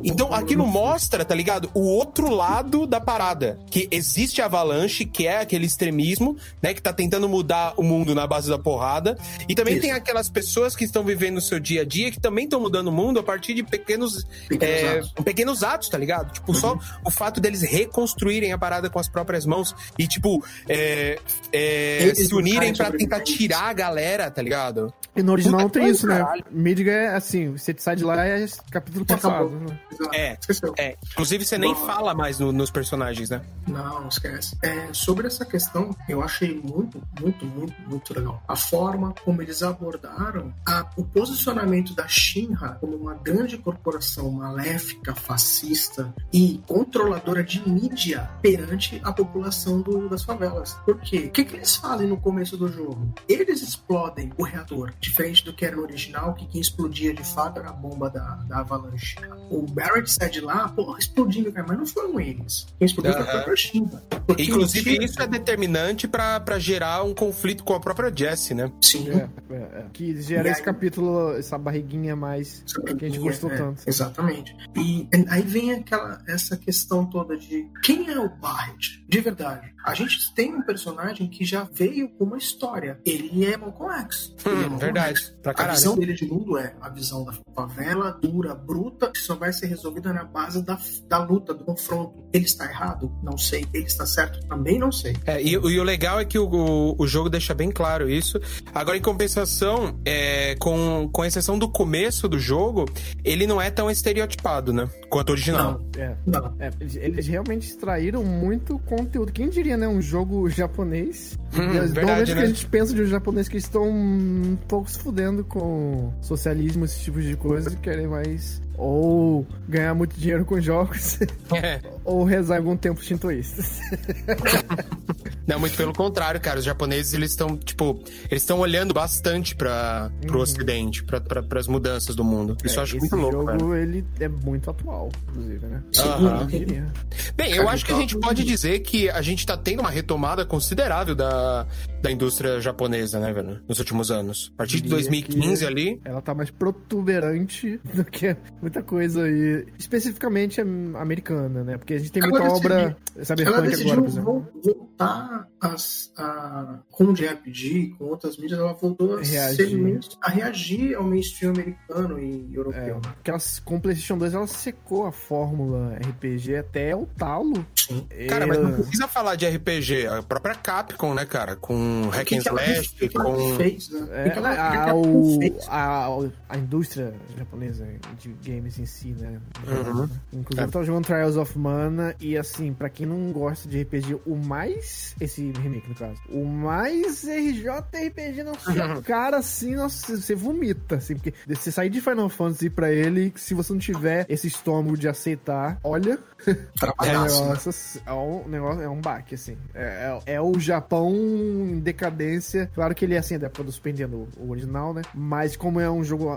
Então aquilo mostra, tá ligado? O outro lado da parada. Que existe a avalanche, que é aquele extremismo, né? Que tá tentando mudar o mundo na base da porrada. E também Isso. tem aquelas pessoas que estão vivendo o seu dia a dia, que também estão mudando o mundo a partir de pequenos, Pequenos é, atos. pequenos atos, tá ligado? Tipo, só o fato deles reconstruírem a parada com as próprias mãos e, tipo, é, é, se unirem pra tentar tirar a galera, tá ligado? E no original não tem isso, né? Midgar é assim, você sai de lá é capítulo passado. Acabou. né? Exato. É. Esqueceu. É, inclusive você nem Bom. fala mais no- nos personagens, né? Não, esquece. É, sobre essa questão, eu achei muito, muito, muito, muito legal. A forma como eles abordaram a- o posicionamento da Shinra como uma grande corporação maléfica, fascista e controladora de mídia perante a população do- das favelas. Por quê? O que, que eles fazem no começo do jogo? Eles explodem o reator, diferente do que era no original, que quem explodia de fato era a bomba da, da avalanche. O Barrett sai de lá, pô, explodindo, cara, mas não foram eles. Quem explodiu foi a própria. Porque Inclusive, isso é determinante pra pra gerar um conflito com a própria Jessie, né? Sim. É, é, é. Que gera E esse aí- capítulo, essa barriguinha mais Essa que a gente barriguinha, gostou é, tanto. Exatamente. E aí vem aquela essa questão toda de quem é o Barrett? De verdade. A gente tem um personagem que já veio com uma história. Ele é Malcolm X. Ele é Hum, Malcolm verdade. X. Pra A visão dele de mundo é a visão da favela dura, bruta, que só vai ser resolvida na base da, da luta, do confronto. Ele está errado? Não sei. Ele está certo? Também não sei. É, e, e o legal é que o, o, o jogo deixa bem claro isso. Agora, em compensação, é, com, com exceção do começo do jogo, ele não é tão estereotipado, né? Quanto o original. Não, É. não. É, eles- eles realmente extraíram muito conteúdo. Quem diria, né? Um jogo japonês. Hum, verdade, Normalmente o que né? a gente pensa de um japonês que estão um pouco se fudendo com socialismo, esse tipo de coisa, e querem mais ou ganhar muito dinheiro com jogos, É. ou rezar algum tempo shintoístas. Não, muito pelo contrário, cara. Os japoneses, eles estão, tipo, eles estão olhando bastante para pro ocidente, para as mudanças do mundo. Isso eu acho Esse muito louco, cara. jogo, ele é muito atual, inclusive, né? Diria? Bem, eu acho que a gente pode dizer que a gente tá tendo uma retomada considerável da, da indústria japonesa, né, velho? Nos últimos anos. A partir de Diria 2015 que- ali. Ela tá mais protuberante do que muita coisa aí, especificamente am- americana, né? Porque a gente tem muita obra Ela cyberpunk decidiu agora, por exemplo. vol- voltar as, a, com o JRPG, com outras mídias, ela voltou a, Reagir. a reagir ao mainstream americano e europeu. né? Porque ela, com o PlayStation 2 ela secou a fórmula RPG até o talo. Sim. Cara, mas não precisa falar de RPG. A própria Capcom, né, cara? Com O Hack and Slash, que ela com. fez, né? É, a, a, a indústria japonesa de games em si, né? Uhum. Inclusive, eu tava jogando Trials of Mana e, assim, pra quem não gosta de RPG, o mais. Esse remake, no caso. O mais RJRPG na sua cara, assim, nossa, você vomita, assim, porque você sair de Final Fantasy pra ele, se você não tiver esse estômago de aceitar, olha, é um né? negócio, é um negócio, é um baque, assim. É, é- é o Japão em decadência. Claro que ele é assim, é da época do Super Nintendo, o original, né? Mas como é um jogo.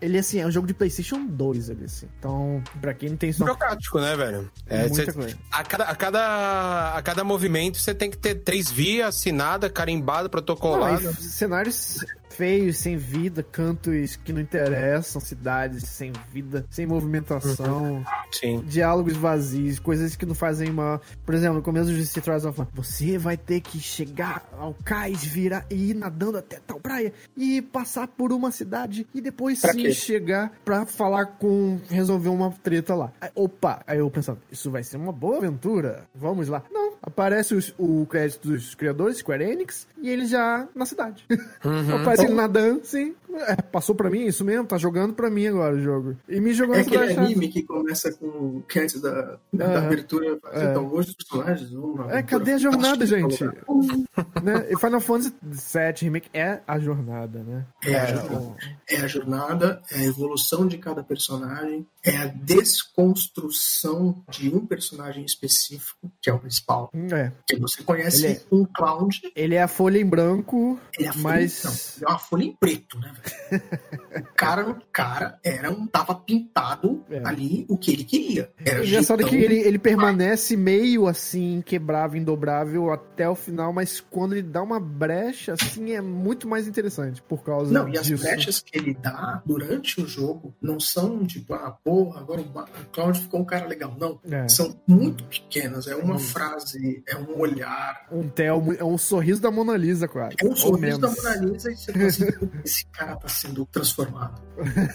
Ele assim, é um jogo de PlayStation 2, ele, assim. Então, pra quem não tem isso. Burocrático, né, velho? É, muita cê- a, cada, a, cada, a cada movimento você tem que ter três vias, assinada, carimbada, protocolada. Não, cenários feios, sem vida, cantos que não interessam, cidades sem vida, sem movimentação, Sim. diálogos vazios, coisas que não fazem uma. Por exemplo, no começo de City Trials of você vai ter que chegar ao cais, virar e ir nadando até tal praia e passar por uma cidade e depois Pra sim quê? chegar pra falar com. resolver uma treta lá. Aí, opa, aí eu pensando, isso vai ser uma boa aventura, vamos lá. Não, aparece os- o crédito dos criadores, Square Enix, e ele já na cidade. Aparece ele nadando, sim. É, passou pra mim, isso mesmo, tá jogando pra mim agora o jogo. E me jogou É na aquele cidade. anime que começa com. que antes da, da, Aham. abertura. É. Então, hoje os personagens. É, cadê a jornada, gente? É né? E Final Fantasy VII Remake é a jornada, né? a jornada. É a jornada, é a evolução de cada personagem, é a desconstrução de um personagem específico, que é o principal. É. Que você conhece Ele é- um Cloud, Ele é a folha em branco, ele é a folha, mas. ele é uma folha em preto, né, velho? o cara, o cara era um, tava pintado É. ali o que ele queria. Era O engraçado é que ele, ele permanece meio assim, inquebrável, indobrável até o final, mas quando ele dá uma brecha, assim, é muito mais interessante por causa Não, e as disso. brechas que ele dá durante o jogo não são tipo, ah, porra, agora o Ba- o Cloud ficou um cara legal. Não. É. São muito pequenas. É uma Hum. frase, é um olhar. Um tel, é um sorriso da Mona Lisa, quase. É um sorriso da. Mona Lisa e você assim, esse cara tá sendo transformado.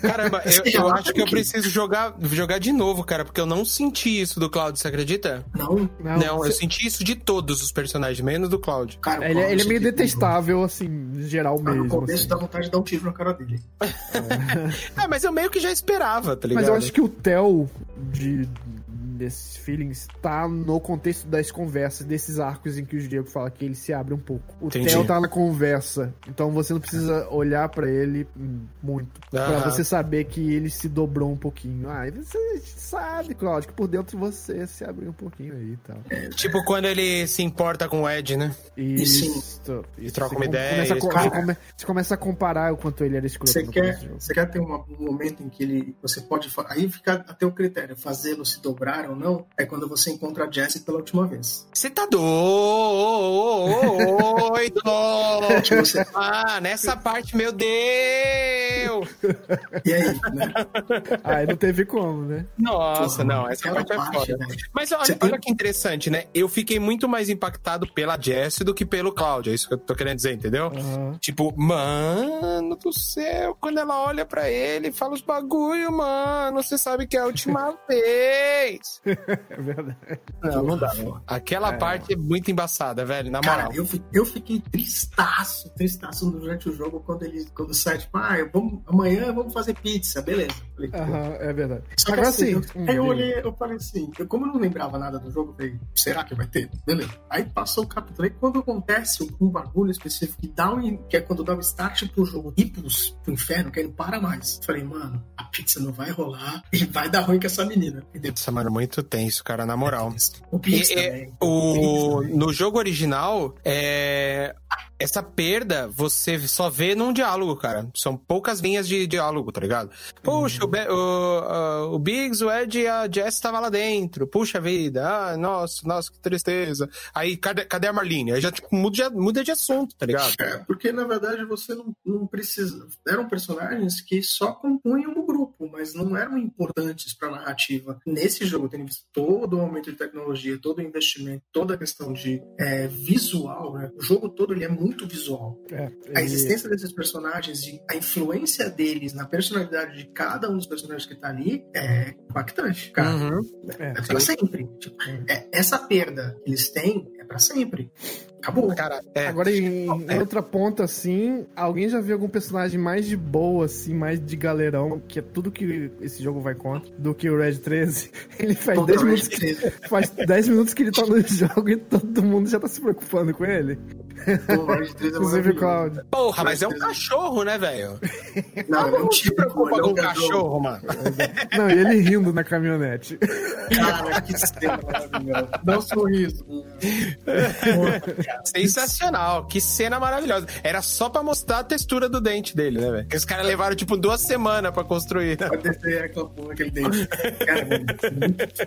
Caramba, eu, eu acho que eu preciso jogar, jogar de novo, cara, porque eu não senti isso do Cloud, você acredita? Não, Não, Não, eu senti isso de todos os personagens, menos do Cloud. cara, o ele, é- Cloud ele é meio detestável, assim, em geral Ah, No mesmo. começo assim. dá vontade de dar um tiro na cara dele. É, mas eu meio que já esperava, tá ligado? Mas eu acho que o Theo de desses feelings tá no contexto das conversas, desses arcos em que o Diego fala que ele se abre um pouco. O Entendi. Theo tá na conversa, então você não precisa olhar pra ele muito. Pra Aham. você saber que ele se dobrou um pouquinho. Ah, e você sabe, Claudio, que por dentro de você se abriu um pouquinho aí e tal. Tipo quando ele se importa com o Ed, né? Isso. sim. Isso. troca Você uma ideia, Começa Cara. você, come- você começa a comparar o quanto ele era escroto Você no quer, você quer ter uma- um momento em que ele você pode aí fica a teu critério fazê-lo se dobrar ou não é quando você encontra a Jessie pela última vez Você tá doido! Que você- ah, nessa parte, meu Deus! e aí né Aí não teve como, né? Nossa, Porra, não, essa parte é parte, foda. velho. Mas olha, tem- olha que interessante, né? Eu fiquei muito mais impactado pela Jess do que pelo Cloud. É isso que eu tô querendo dizer, entendeu? Aham. Tipo, mano do céu, quando ela olha pra ele, fala os bagulho, mano, você sabe que é a última vez. É verdade. Não, não dá, não. Aquela parte é muito embaçada, velho, na Cara, moral. eu, eu fiquei tristaço, tristaço durante o jogo quando ele quando sai, tipo, ah, eu vamos, amanhã vamos fazer pizza, beleza. Falei. Aham, é verdade. Só que Agora assim, sim. eu, aí eu olhei, eu falei assim, eu, como eu não lembrava nada do jogo, falei, será que vai ter? Beleza. Aí passou o capítulo, aí quando acontece um bagulho específico que dá um, que é quando dá o start pro jogo ir pros, pro inferno, que aí não para mais. Falei, mano, a pizza não vai rolar e vai dar ruim com essa menina. Entendeu? Nossa, mano, muito tenso, cara, na moral. O Pix também. O, Pix também. no jogo original, é, essa perda você só vê num diálogo, cara. São poucas linhas de diálogo, tá ligado? Puxa, o, Be- o, o Biggs, o Ed e a Jess estavam lá dentro. Puxa vida, ah, nossa, nossa, que tristeza. Aí, cadê, cadê a Marlene? Aí já tipo, muda, de, muda de assunto, tá ligado? É, porque na verdade você não, não precisa. Eram personagens que só compunham o grupo, mas não eram importantes para a narrativa. Nesse jogo, tendo visto todo o aumento de tecnologia, todo o investimento, toda a questão de é, visual, né? o jogo todo ele é muito visual. É, A existência desses personagens e a influência deles na personalidade de cada um dos personagens que tá ali é impactante. Cara, Uhum. é, é pra sempre. Tipo, é, essa perda que eles têm é pra sempre. Acabou. Cara, é. Agora, em, É. outra ponta, assim, alguém já viu algum personagem mais de boa, assim, mais de galerão, que é tudo que esse jogo vai contra, do que o Red 13? Ele faz Contra 10 o Red minutos, que, faz 10 minutos que ele tá no jogo e todo mundo já tá se preocupando com ele. Pô, o Red 3 é Inclusive. Cloud. Porra, mas é um cachorro, né, velho? Não, Não se tipo, preocupa é com um um cachorro, mano. Não, e ele rindo na caminhonete. Cara, que cena maravilhosa. Dá um sorriso. Sensacional, que cena maravilhosa. Era só pra mostrar a textura do dente dele, né, velho? Porque os caras levaram, tipo, duas semanas pra construir. né? Pra descer aquela porra, aquele dente. Cara, mano,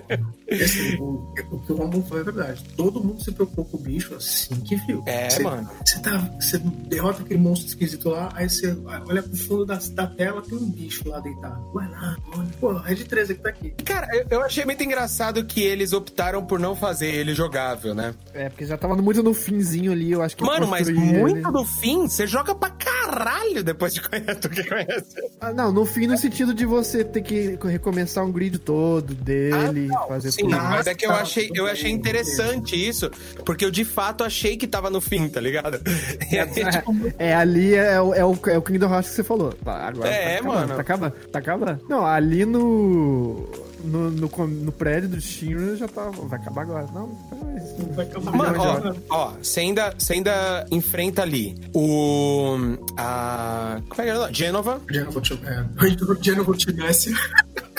é. Assim, o, o que o Ramon falou é verdade. Todo mundo se preocupou com o bicho assim que viu. É, Você- mano. Você tá. Você derrota aquele monstro esquisito lá, aí você olha pro fundo da, da tela, tem um bicho lá deitado. Vai lá, olha. Pô, Red 13 que tá aqui. Cara, eu, eu achei muito engraçado que eles optaram por não fazer ele jogável, né? É, porque já tava muito no finzinho ali, eu acho que. Mano, mas ele. muito do fim, você joga pra caralho depois de conhecer do que conhece. Ah, não, no fim, no sentido de você ter que recomeçar um grid todo dele, fazer Sim, tudo. mas é que eu tá, achei, eu achei interessante isso, porque eu de fato achei que tava no fim, tá ligado? Aí, tipo, É, ali é, o- é, o, é o Kingdom Hearts que você falou. Tá, agora É, tá acabando, mano. Tá acabando, tá acabando. Não, ali no. No, no, no prédio do Shinra já tá. Vai acabar agora. Não, mas- Vai acabar. Mano, Não, ó, ó, você ainda, você ainda enfrenta ali o. A. Como é que é? Genova. Genovo é, Genovo tivesse.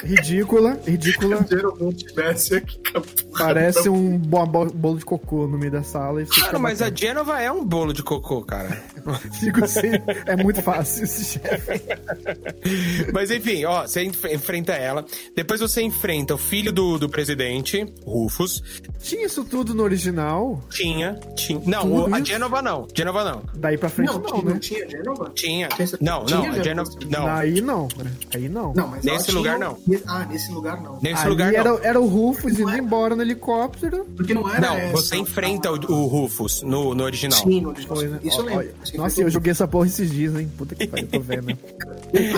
Ridícula, ridícula. Parece um bo- bo- bolo de cocô no meio da sala e você Cara, fica mas a batendo. Genova é um bolo de cocô, cara. Fico assim, é muito fácil esse chefe. Mas enfim, ó, você enf- enfrenta ela. Depois você enfrenta o filho do, do presidente, Rufus. Tinha isso tudo no original, Tinha. tinha não, o- a? Genova não. Genova não. daí pra frente Não, não, tinha, né? não tinha Genova? Tinha. Tinha- Não, tinha não, a Genova. Não. Aí não, né? Aí não. Não, mas Nesse lugar, tinha- não. Ah, nesse lugar não. Nesse Ali lugar era, não. era o Rufus indo embora no helicóptero. Porque não era Não, essa, você enfrenta o, o Rufus no, no original. Sim, no original. Foi, né? Isso eu lembro. Isso Nossa, eu joguei essa porra esses dias, hein? Puta que pariu, tô vendo.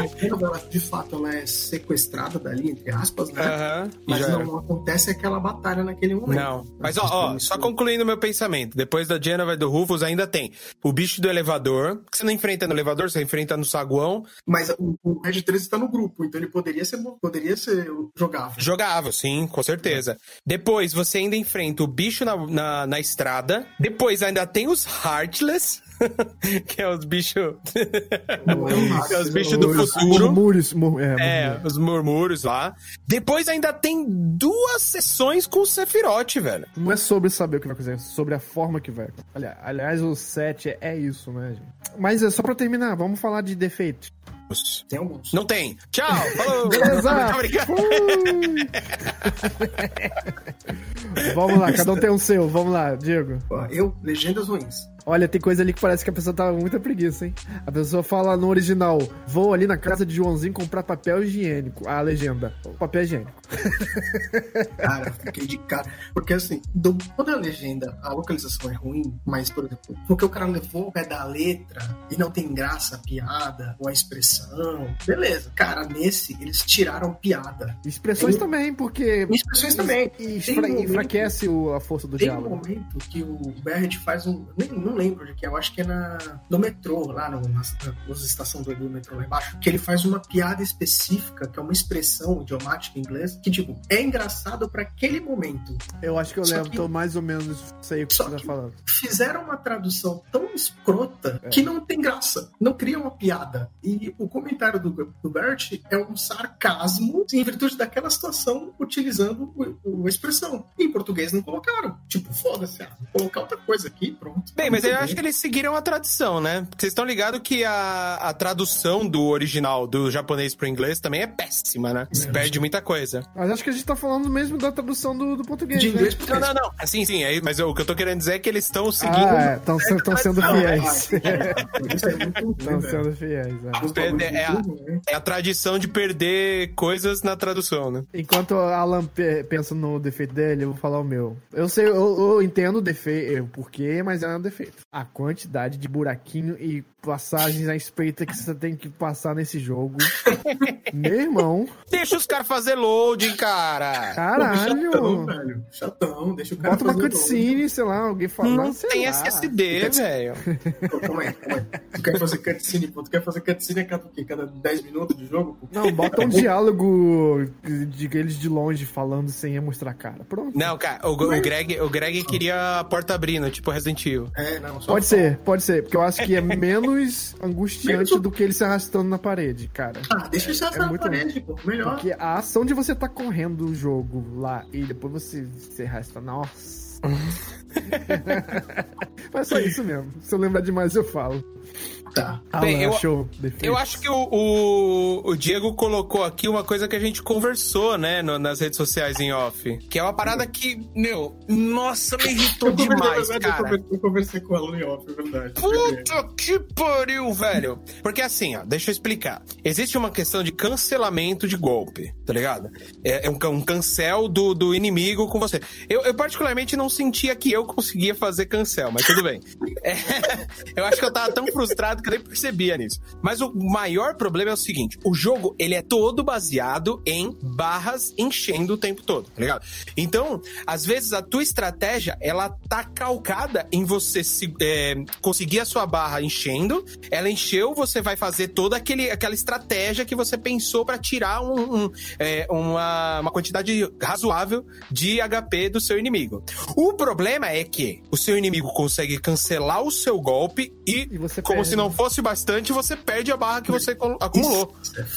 A Genova, ela, de fato, ela é sequestrada dali, entre aspas, né? E Mas não, era. não acontece aquela batalha naquele momento. Não. Mas ó, ó, só concluindo meu pensamento. Depois da Genova e do Rufus ainda tem o bicho do elevador, que você não enfrenta no elevador, você enfrenta no saguão. Mas o, o Red 13 tá no grupo, então ele poderia ser, poderia ser jogável. Jogável, sim, com certeza. Depois você ainda enfrenta o bicho na, na, na estrada. Depois ainda tem os Heartless, que é os bichos. Não é os Heartless, bichos do futuro. Murmúrios. mur- é, É, os murmúrios lá. Depois ainda tem duas sessões com o Sephiroth, velho. Não é sobre saber o que vai acontecer, é sobre a forma que vai. Ali- Aliás, o 7 é, é isso, né, gente? Mas é só pra terminar, vamos falar de defeitos. Tem alguns. Não tem. Tchau, falou. Beleza! Muito obrigado. Ui. vamos lá, cada um tem um seu. Vamos lá, Diego. Eu, legendas ruins. Olha, tem coisa ali que parece que a pessoa tá com muita preguiça, hein? A pessoa fala no original: vou ali na casa de Joãozinho comprar papel higiênico. A legenda: papel higiênico. Cara, eu fiquei de cara. Porque assim, do, toda a legenda, a localização é ruim, mas, por exemplo, porque o cara levou o pé da letra e não tem graça a piada ou a expressão. Beleza. Cara, nesse, eles tiraram piada. Expressões Tem- também, porque. Expressões também. E Tem um enfraquece a força do Tem um diálogo. momento que o Barrett faz um. Nem, não lembro de que, eu acho que é na, no metrô, lá no, na, na estação do, do metrô lá embaixo, que ele faz uma piada específica, que é uma expressão idiomática em inglês, que, tipo, é engraçado pra aquele momento. Eu acho que eu Só lembro, que- tô mais ou menos sei o que você tá falando. Fizeram uma tradução tão escrota É. que não tem graça, não cria uma piada. E o comentário do, do Bert é um sarcasmo em virtude daquela situação, utilizando o, o- a expressão. Em português não colocaram. Tipo, foda-se, ah, vou colocar outra coisa aqui, pronto. Bem, mas Muito eu acho que eles seguiram a tradição, né? Vocês estão ligados que a, a tradução do original do japonês pro inglês também é péssima, né? Se perde muita coisa. Mas acho que a gente tá falando mesmo da tradução do, do português. De inglês né? pro Não, não, não. Assim, sim, é, mas o que eu tô querendo dizer é que eles estão seguindo. Ah, estão sendo fiéis. é, é muito ruim, Estão velho. sendo fiéis. é. É, é a- né? É a tradição de perder coisas na tradução, né? Enquanto a Alan pe- pensa no defeito dele, eu vou falar o meu. Eu sei, eu, eu entendo o defeito, o porquê, mas é um defeito. A quantidade de buraquinho e passagens à espreita que você tem que passar nesse jogo. Meu irmão. Deixa os caras fazer loading, cara. Caralho. Chatão, velho. Chatão, deixa o cara Bota uma fazer cutscene, sei lá, alguém falando. Não sei tem lá. SSD, velho. Calma aí, calma aí. Tu quer fazer cutscene, pô? Tu quer fazer cutscene a cada, o quê? cada 10 minutos de jogo? Pô? Não, bota um diálogo de eles de longe falando sem mostrar a cara. Pronto. Não, cara, o, o Greg, o Greg queria a porta abrindo, tipo Resident Evil. É, não, só Pode ser, pode ser, porque eu acho que é menos angustiante do que ele se arrastando na parede, cara. Ah, deixa ele se É na muito parede, pô. Melhor. Porque a ação de você tá correndo o jogo lá e depois você se arrasta, nossa. Mas só isso mesmo. Se eu lembrar demais, eu falo. Tá. Bem, Alan eu-. Eu acho que o, o, o Diego colocou aqui uma coisa que a gente conversou, né, no- nas redes sociais em off. Que é uma parada que, meu, nossa, me irritou demais, verdade, cara. Eu conversei, eu conversei com ela em off, é verdade. Puta que pariu, velho. Porque assim, ó, deixa eu explicar. Existe uma questão de cancelamento de golpe, tá ligado? É, é um, um cancel do, do inimigo com você. Eu, eu particularmente não sentia que eu conseguia fazer cancel, mas tudo bem. É, eu acho que eu tava tão frustrado que eu nem percebia nisso. Mas o maior problema é o seguinte: o jogo, ele é todo baseado em barras enchendo o tempo todo, tá ligado? Então, às vezes a tua estratégia, ela tá calcada em você se, é, conseguir a sua barra enchendo, ela encheu, você vai fazer toda aquele, aquela estratégia que você pensou pra tirar um- um, é, uma, uma quantidade razoável de HP do seu inimigo. O problema é que o seu inimigo consegue cancelar o seu golpe e, E como perde. se não fosse bastante, você perde a barra que você acumulou.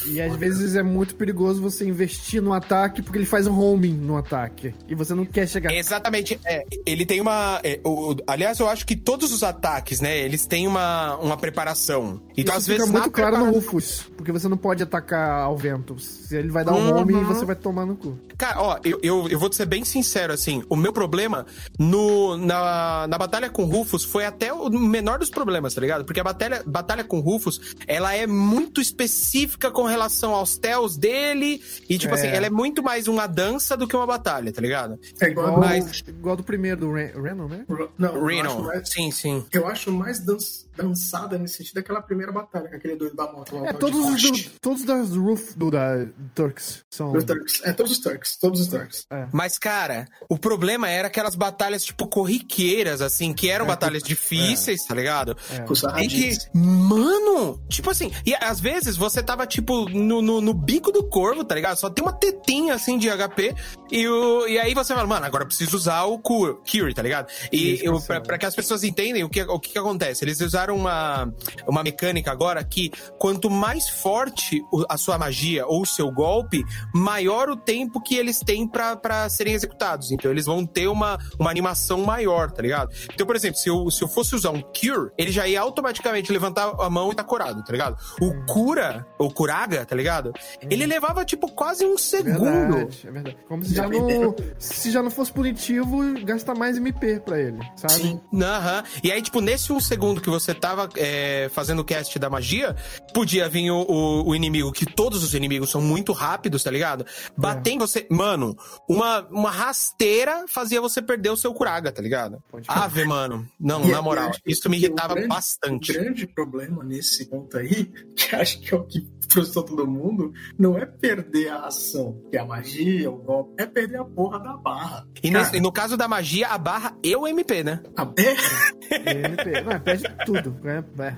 E às vezes é muito perigoso você investir no ataque porque ele faz um homing no ataque. E você não quer chegar. Exatamente. É, ele tem uma. é, o- aliás, eu acho que todos os ataques, né? Eles têm uma, uma preparação. Então, Isso às fica vezes. muito claro no Rufus, porque você não pode atacar ao vento. Ele vai dar um Uhum. home, você vai tomar no cu. Cara, ó, eu, eu, eu vou ser bem sincero, assim. O meu problema no, na, na batalha com Rufus foi até o menor dos problemas, tá ligado? Porque a batalha, batalha com Rufus, ela é muito específica com relação aos tells dele. E, tipo É. assim, ela é muito mais uma dança do que uma batalha, tá ligado? É igual. Igual, Mas- igual do primeiro do Ren Renan, né? Não, Reno. mais- Sim, sim. Eu acho mais dan- dançada nesse sentido daquela primeira batalha com aquele doido da moto. lá, É, todos os do, todos das Roof do da Turks são. Os Turks. É, todos os Turks. Todos os Turks. Mas, cara, o problema era aquelas batalhas, tipo, corriqueiras, assim, que eram batalhas difíceis, tá ligado? Com os E que, mano, tipo assim, e às vezes você tava, tipo, no, no, no bico do corvo, tá ligado? Só tem uma tetinha, assim, de HP, e, o, e aí você fala, mano, agora eu preciso usar o Cure, tá ligado? E eu, pra, pra que as pessoas entendem o que, o que, que acontece, eles usaram uma, uma mecânica agora que quanto mais forte a sua magia ou o seu golpe, maior o tempo que eles têm pra, pra serem executados. Então eles vão ter uma, uma animação maior, tá ligado? Então, por exemplo, se eu, se eu fosse usar um Cure, ele já ia automaticamente levantar a mão e tá curado, tá ligado? O Cura, ou Curaga, tá ligado? Ele levava, tipo, quase um segundo. Verdade, é verdade. Como se já, não, se já não fosse punitivo, gastar mais MP pra ele, sabe? Sim. Aham. E aí, tipo, nesse um segundo que você tava é, fazendo o cast da magia, podia vir o, o- o inimigo, que todos os inimigos são muito rápidos, tá ligado? Bater em você. Mano, uma, uma rasteira fazia você perder o seu curaga, tá ligado? Pode. Ave, mano. Não, E na é moral, grande, isso me o irritava grande- bastante. O grande problema nesse ponto aí, que acho que é o que frustrou todo mundo, não é perder a ação, que é a magia, o golpe, é perder a porra da barra. E, nesse- e no caso da magia, a barra e o MP, né? a- é, MP. Não, perde tudo, né? É.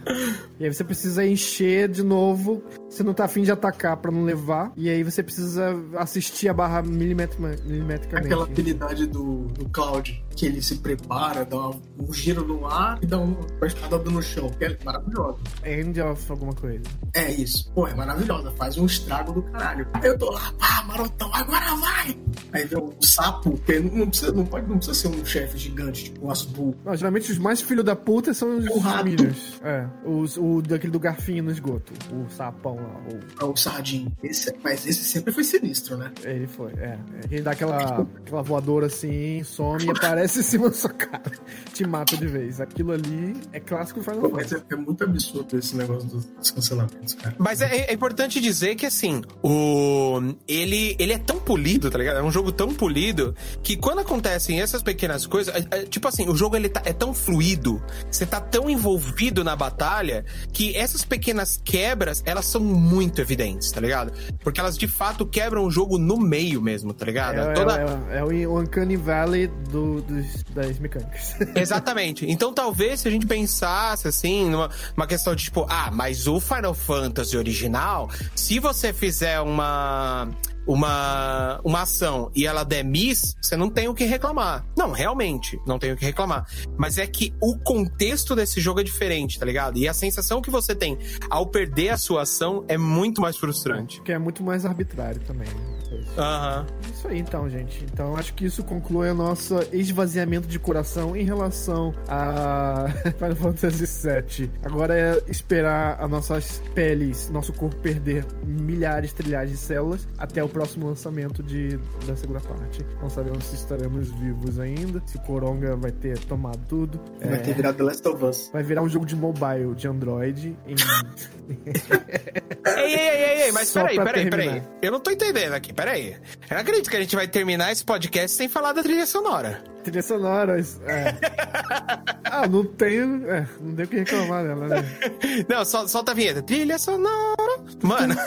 E aí você precisa encher de novo. Você não tá afim de atacar pra não levar. E aí você precisa assistir a barra milimetricamente. aquela habilidade do, do Cloud, que ele se prepara, dá um giro no ar e dá uma espadada no chão, que é maravilhosa. End of alguma coisa. É isso. Pô, é maravilhosa. Faz um estrago do caralho. Aí eu tô lá, pá, marotão, agora vai! Aí vem um sapo, que não precisa, não pode, não precisa ser um chefe gigante, tipo um Asbu. Não, geralmente os mais filho da puta são os O rato. Minions. É. Os, o daquele do garfinho no esgoto. O sapão lá. O, É o Sardinho. Esse, mas esse sempre foi sinistro, né? ele foi, é. é. Ele dá aquela, aquela voadora assim, some e aparece em cima da sua cara. Te mata de vez. Aquilo ali é clássico Final Pô, Fantasy. mas é, é muito absurdo esse negócio dos, cancelamentos, cara. Mas é, é importante dizer que, assim, o ele, ele é tão polido, tá ligado? É um jogo tão polido que quando acontecem essas pequenas coisas, é- é, tipo assim, o jogo ele tá- é tão fluido você tá tão envolvido na batalha que essas pequenas quebras, elas são muito evidentes, tá ligado? Porque elas de fato quebram o jogo no meio mesmo, tá ligado? É, Toda... é, é o Uncanny Valley do, dos, das mecânicas. Exatamente. Então talvez se a gente pensasse assim, numa uma questão de tipo, ah, mas o Final Fantasy original, se você fizer uma uma, uma ação e ela der miss, você não tem o que reclamar. Não, realmente, não tem o que reclamar. Mas é que o contexto desse jogo é diferente, tá ligado? E a sensação que você tem ao perder a sua ação é muito mais frustrante. Que é muito mais arbitrário também. Né? Aham. Uhum. Isso aí então, gente. Então acho que isso conclui o nosso esvaziamento de coração em relação a Final Fantasy VII. Agora é esperar as nossas peles, nosso corpo perder milhares, trilhares de células até o próximo lançamento de, da segunda parte. Não sabemos se estaremos vivos ainda, se o Coronga vai ter tomado tudo. Vai é... ter virado The Last of Us. Vai virar um jogo de mobile, de Android. Em... ei, ei, ei, ei, mas peraí, peraí, peraí. Eu não tô entendendo aqui, peraí. Eu não acredito que a gente vai terminar esse podcast sem falar da trilha sonora. Trilha sonora, é. ah, não tenho. É, não tem o que reclamar dela, né? Não, sol, solta a vinheta. Trilha sonora. Mano.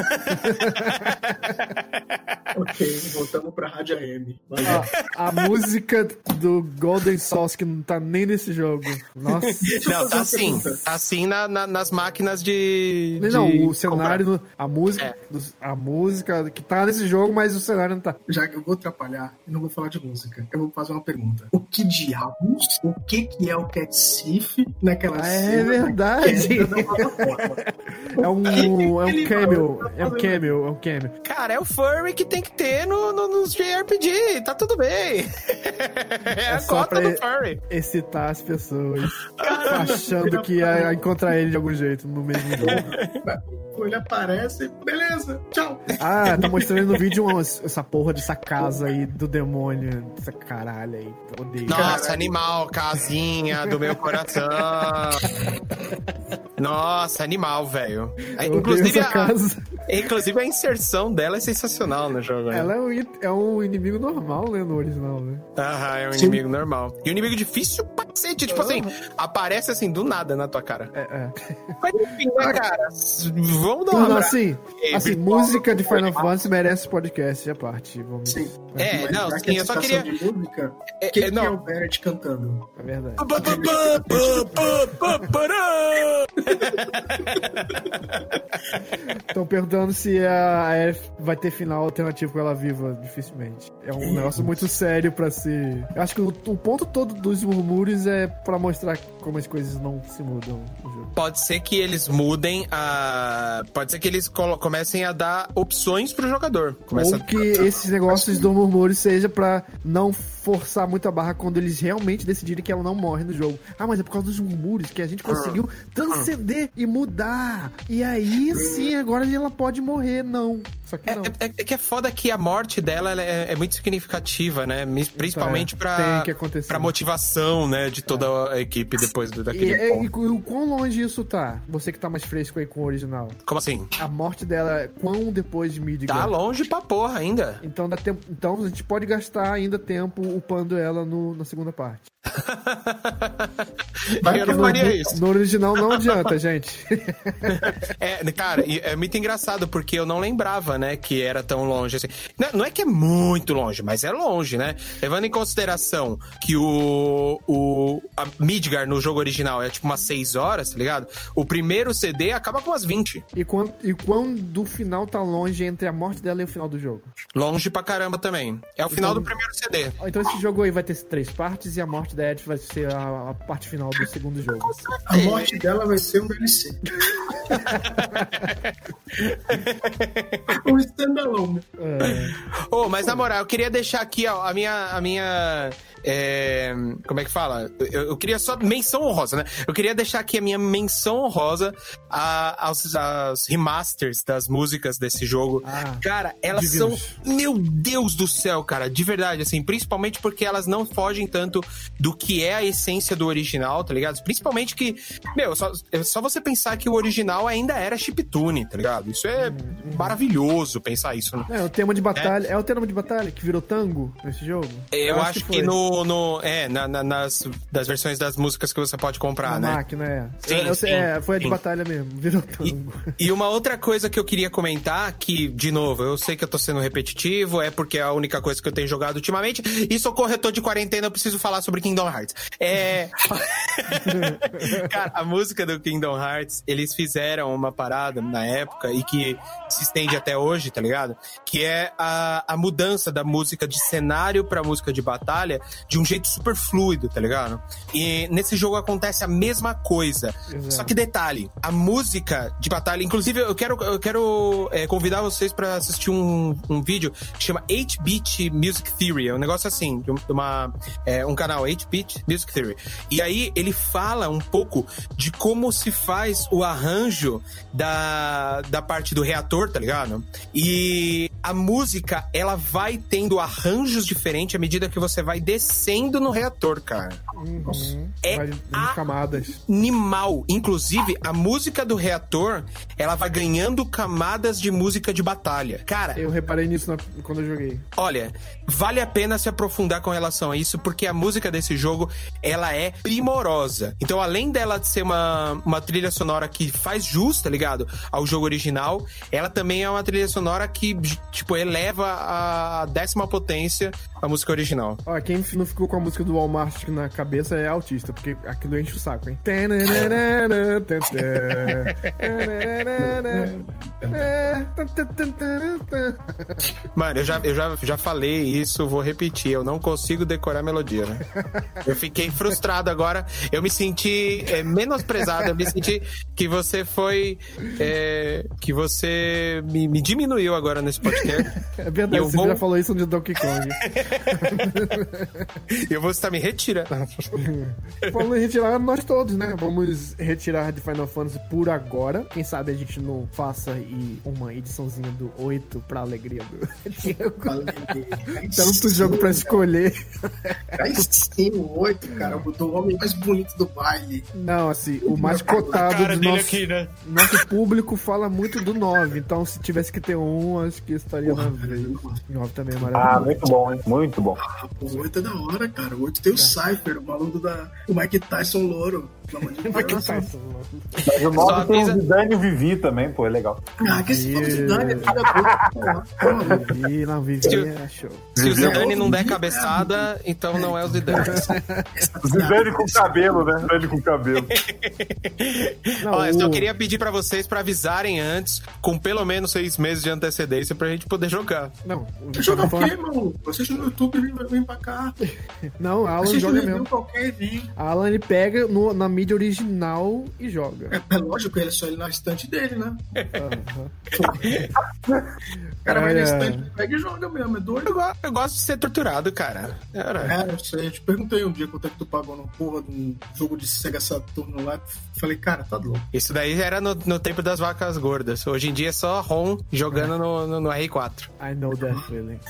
ok, voltamos pra Rádio AM. A, a música do Golden Sauce que não tá nem nesse jogo. Nossa. Não, tá assim. Tá assim na, na, nas máquinas de. Não, de o cenário, a música, é. a música que tá nesse jogo, mas o cenário não tá. Já que eu vou atrapalhar e não vou falar de música, eu vou fazer uma pergunta. O que diabos? O que que é o Cat Sif naquela ah, cena? É verdade. É um, é um cameo. É um cameo, é um cameo. Cara, é o furry que tem que ter no, no, nos JRPG. Tá tudo bem. É, é a cota do furry. Excitar as pessoas. achando que ia encontrar ele de algum jeito no mesmo jogo. Ele aparece, beleza, tchau. Ah, tá mostrando no vídeo uma, essa porra dessa casa aí do demônio. Essa caralho aí. Odeio. Nossa, caralho. animal, casinha do meu coração. Nossa, animal, velho. Inclusive, a, inclusive a inserção dela é sensacional no jogo. Né? Ela é um, é um inimigo normal, né, no original, né? Aham, é um Sim. inimigo normal. E um inimigo difícil cacete, tipo assim, aparece assim do nada na tua cara. É, é. Mas enfim, né, cara? Vamos dar uma. Não, assim, assim música de Final Fantasy merece podcast à parte. Vamos... Sim. É, não, sim, eu só queria. De música, é, que, é, não. é o Barrett cantando? É verdade. Estão perguntando se a F vai ter final alternativo com ela viva. Dificilmente. É um negócio muito sério pra ser. Eu acho que o, o ponto todo dos murmúrios é pra mostrar como as coisas não se mudam no jogo. Pode ser que eles mudem a. Pode ser que eles comecem a dar opções pro jogador. Começa Ou que a... esses negócios do murmúrio seja pra não forçar muito a barra quando eles realmente decidirem que ela não morre no jogo. Ah, mas é por causa dos murmúrios que a gente conseguiu transcender e mudar. E aí sim, agora ela pode morrer. Não. Só que é, não. É, é, é que é foda que a morte dela é, é, muito significativa, né? Principalmente então, pra, pra motivação, né? De toda é. a equipe depois do, daquele. E, é, e, e, o quão longe isso tá? Você que tá mais fresco aí com o original. Como assim? A morte dela, quão depois de Midgar? Tá longe pra porra ainda. Então, dá tempo, então a gente pode gastar ainda tempo upando ela no, na segunda parte. eu não faria no, isso. No original não adianta, gente. é, cara, é muito engraçado porque eu não lembrava, né, que era tão longe assim. Não, não, é que é muito longe, mas é longe, né? Levando em consideração que o, o a Midgar no jogo original é tipo umas 6 horas, tá ligado? O primeiro CD acaba com umas 20. E quando, e quando o final tá longe entre a morte dela e o final do jogo? Longe pra caramba também. É o final então, do primeiro CD. Então esse jogo aí vai ter três partes e a morte da Edith vai ser a, a parte final do segundo jogo. A morte dela vai ser um DLC. um standalone. É. Oh, mas na moral, eu queria deixar aqui ó, a minha, a minha é, como é que fala? Eu, eu, queria só menção honrosa, né? Eu queria deixar aqui a minha menção honrosa a, aos, aos, remasters das músicas desse jogo. Ah, cara, elas são. Meu Deus do céu, cara, de verdade, assim, principalmente porque elas não fogem tanto do que é a essência do original, tá ligado? Principalmente que, meu, só, é só você pensar que o original ainda era chiptune, tá ligado? Isso é hum, maravilhoso pensar isso, né? É, o tema de batalha. É, é o tema de batalha que virou tango nesse jogo? Eu, eu acho, acho que, que no no, é, na, na- nas das versões das músicas que você pode comprar, Na né? máquina, é. Sim, Eu- sim, é, foi a de sim. batalha mesmo, virou tango. E uma outra coisa que eu queria comentar, que, de novo, eu sei que eu tô sendo repetitivo, é porque é a única coisa que eu tenho jogado ultimamente, e sou corretor de quarentena, eu preciso falar sobre Kingdom Hearts. É. Cara, a música do Kingdom Hearts, eles fizeram uma parada na época e que se estende até hoje, tá ligado? Que é a, a mudança da música de cenário pra música de batalha de um jeito super fluido, tá ligado? E nesse jogo acontece a mesma coisa. Exato. Só que detalhe, a música de batalha, inclusive eu quero, eu quero é, convidar vocês pra assistir um, um vídeo que chama 8-Bit Music Theory, é um negócio assim, um- de uma, é, um canal 8-Bit Music Theory. E aí ele fala um pouco de como se faz o arranjo da, da parte do reator, tá ligado? E a música, ela vai tendo arranjos diferentes à medida que você vai descendo no reator, cara. Uhum. É Vai em a- camadas. animal. Inclusive, a música do reator, ela vai ganhando camadas de música de batalha. Cara, Eu reparei nisso na- quando eu joguei. olha, vale a pena se aprofundar com relação a isso, porque a música desse jogo, ela é primorosa. Então, além dela ser uma, uma trilha sonora que faz jus, tá ligado? Ao jogo original, ela também é uma trilha sonora que, tipo, eleva a décima potência a música original. Ó, quem não ficou com a música do Walmart na cabeça é autista, porque aquilo enche o saco, hein? Mano, eu já, eu já, já falei isso, vou repetir. Eu não consigo decorar a melodia, né? Eu fiquei frustrado agora. Eu me senti é, menosprezado. Eu me senti que você foi. é, que você me, me diminuiu agora nesse podcast. É verdade, Eu você vou- já falou isso no Donkey Kong. E eu vou estar me retirando. Vamos retirar nós todos, né? Vamos retirar de Final Fantasy por agora. Quem sabe a gente não faça e uma ediçãozinha do 8 pra alegria do Diego. Tanto jogo pra escolher. Aí sim, o 8, cara, do homem mais bonito do baile. Não, assim, o mais cotado do nosso, né? nosso público fala muito do 9. Então, se tivesse que ter um, acho que estaria na vez. 9 também é Ah, maravilhoso. muito bom, hein? Muito bom. O 8 é da hora, cara. O 8 tem o Cypher, o maluco da. O Mike Tyson louro. Mas o Só 9 tem avisa- o Zidane e o Vivi também, pô, é legal. Ah, que esse foda de Dani é filha da puta. Vivi, não, Vivi é show. Se o é Zidane não der cabeçada, então não é o Zidane. Zidane com cabelo, né? Zidane com cabelo. Não, Olha, eu só queria pedir pra vocês pra avisarem antes, com pelo menos seis meses de antecedência, pra gente poder jogar. Não, o Joga o quê, mano? Vocês no YouTube vem, vem pra cá. Não, Alan joga mesmo. Alan ele pega no- na mídia original e joga. É, é lógico, ele é só ele na estante dele, né? Aham. O cara vai na estante, pega e joga mesmo, é doido. Eu, go- eu gosto de ser torturado, cara. Era. É, eu sei, eu te perguntei um dia quanto é que tu pagou numa porra de um jogo de Sega Saturno lá. Falei, cara, tá louco. Isso daí era no, no tempo das vacas gordas. Hoje em dia é só ROM jogando no, no, no R4. I know that feeling.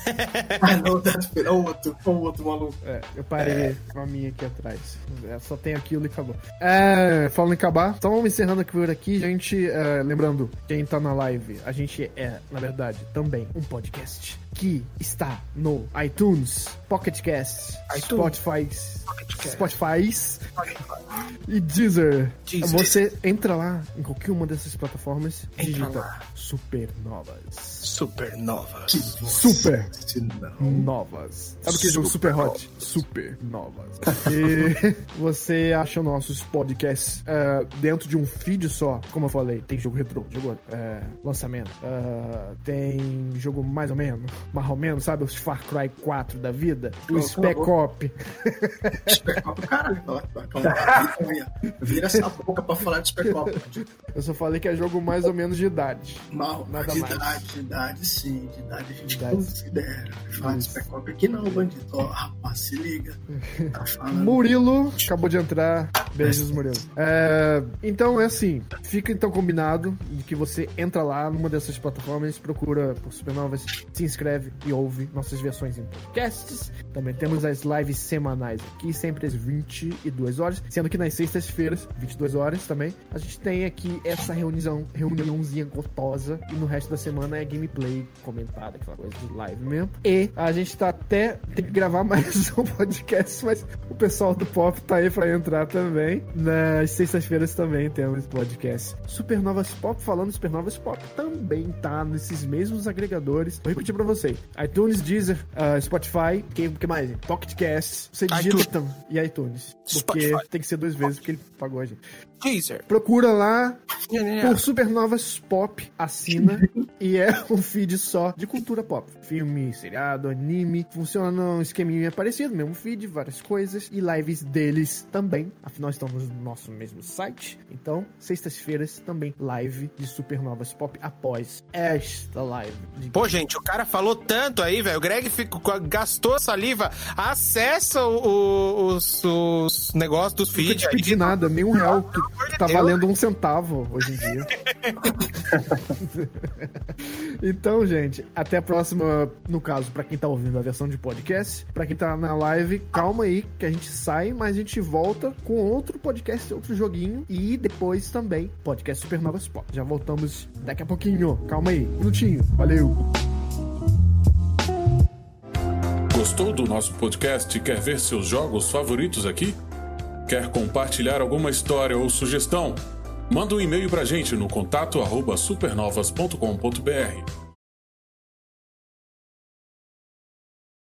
Ah, não, Death Fear, é o outro, é o outro maluco. É, eu parei com a minha aqui atrás. É, só tem aquilo e acabou. É, falando em acabar, então vamos encerrando aqui por aqui. Gente, é, lembrando, quem tá na live, a gente é, na verdade, também um podcast que está no iTunes, Pocket Cast, iTunes. Spotify, Spotify e Deezer. Deezer. Você entra lá em qualquer uma dessas plataformas e Entra digita lá. Supernovas. Supernovas. Super novas. Sabe aquele jogo super hot? Super novas. E você acha nossos podcasts é, dentro de um feed só, como eu falei, tem jogo retrô, jogo é, lançamento, é, tem jogo mais ou menos, mais ou menos, sabe? Os Far Cry 4 da vida, o a Spec. Op. Spec Op, caralho. Vira essa boca pra falar de Spec Op. Eu só falei que é jogo mais ou menos de idade. Mal, Nada de mais. idade, de idade sim, de idade a gente Idade. considera. Fala de Spec Op aqui não, bandido. Ó, rapaz, se liga. Tá falando. Murilo acabou de entrar. Beijos, Murilo. É, então é assim, fica então combinado de que você entra lá numa dessas plataformas, procura por Supernovas, se inscreve inscreve e ouve nossas versões em podcasts. Também temos as lives semanais aqui, sempre às 22 horas, sendo que nas sextas-feiras, 22 horas também, a gente tem aqui essa reunião, reuniãozinha gostosa e no resto da semana é gameplay comentada, aquela coisa de live mesmo. E a gente tá até tem que gravar mais um podcast, mas o pessoal do Pop tá aí pra entrar também. Nas sextas-feiras também temos podcast. Supernovas Pop, falando Supernovas Pop, também tá nesses mesmos agregadores. Vou repetir pra você: iTunes, Deezer, uh, Spotify, que, que mais? Pocket Casts, você digita tam, e iTunes. Porque Spotify. tem que ser duas vezes, porque ele pagou a gente. Teaser. Procura lá por Supernovas Pop, assina e é um feed só de cultura pop. Filme, seriado, anime. Funciona num esqueminha parecido, mesmo feed, várias coisas. E lives deles também. Afinal, estamos no nosso mesmo site. Então, sextas-feiras também live de Supernovas Pop após esta live. de- Pô, gente, o cara falou tanto aí, velho. O Greg ficou, gastou saliva. Acessa o- o- os, os negócios dos feeds te aí. pedi nada, nem um real, que de tá Deus. valendo um centavo hoje em dia. então, gente, até a próxima, no caso, pra quem tá ouvindo a versão de podcast, pra quem tá na live, calma aí que a gente sai, mas a gente volta com outro podcast, outro joguinho e depois também podcast Supernovas Pop. Já voltamos daqui a pouquinho. Calma aí, um minutinho. Valeu. Gostou do nosso podcast e quer ver seus jogos favoritos aqui? Quer compartilhar alguma história ou sugestão? Manda um e-mail pra gente no contato supernovas.com.br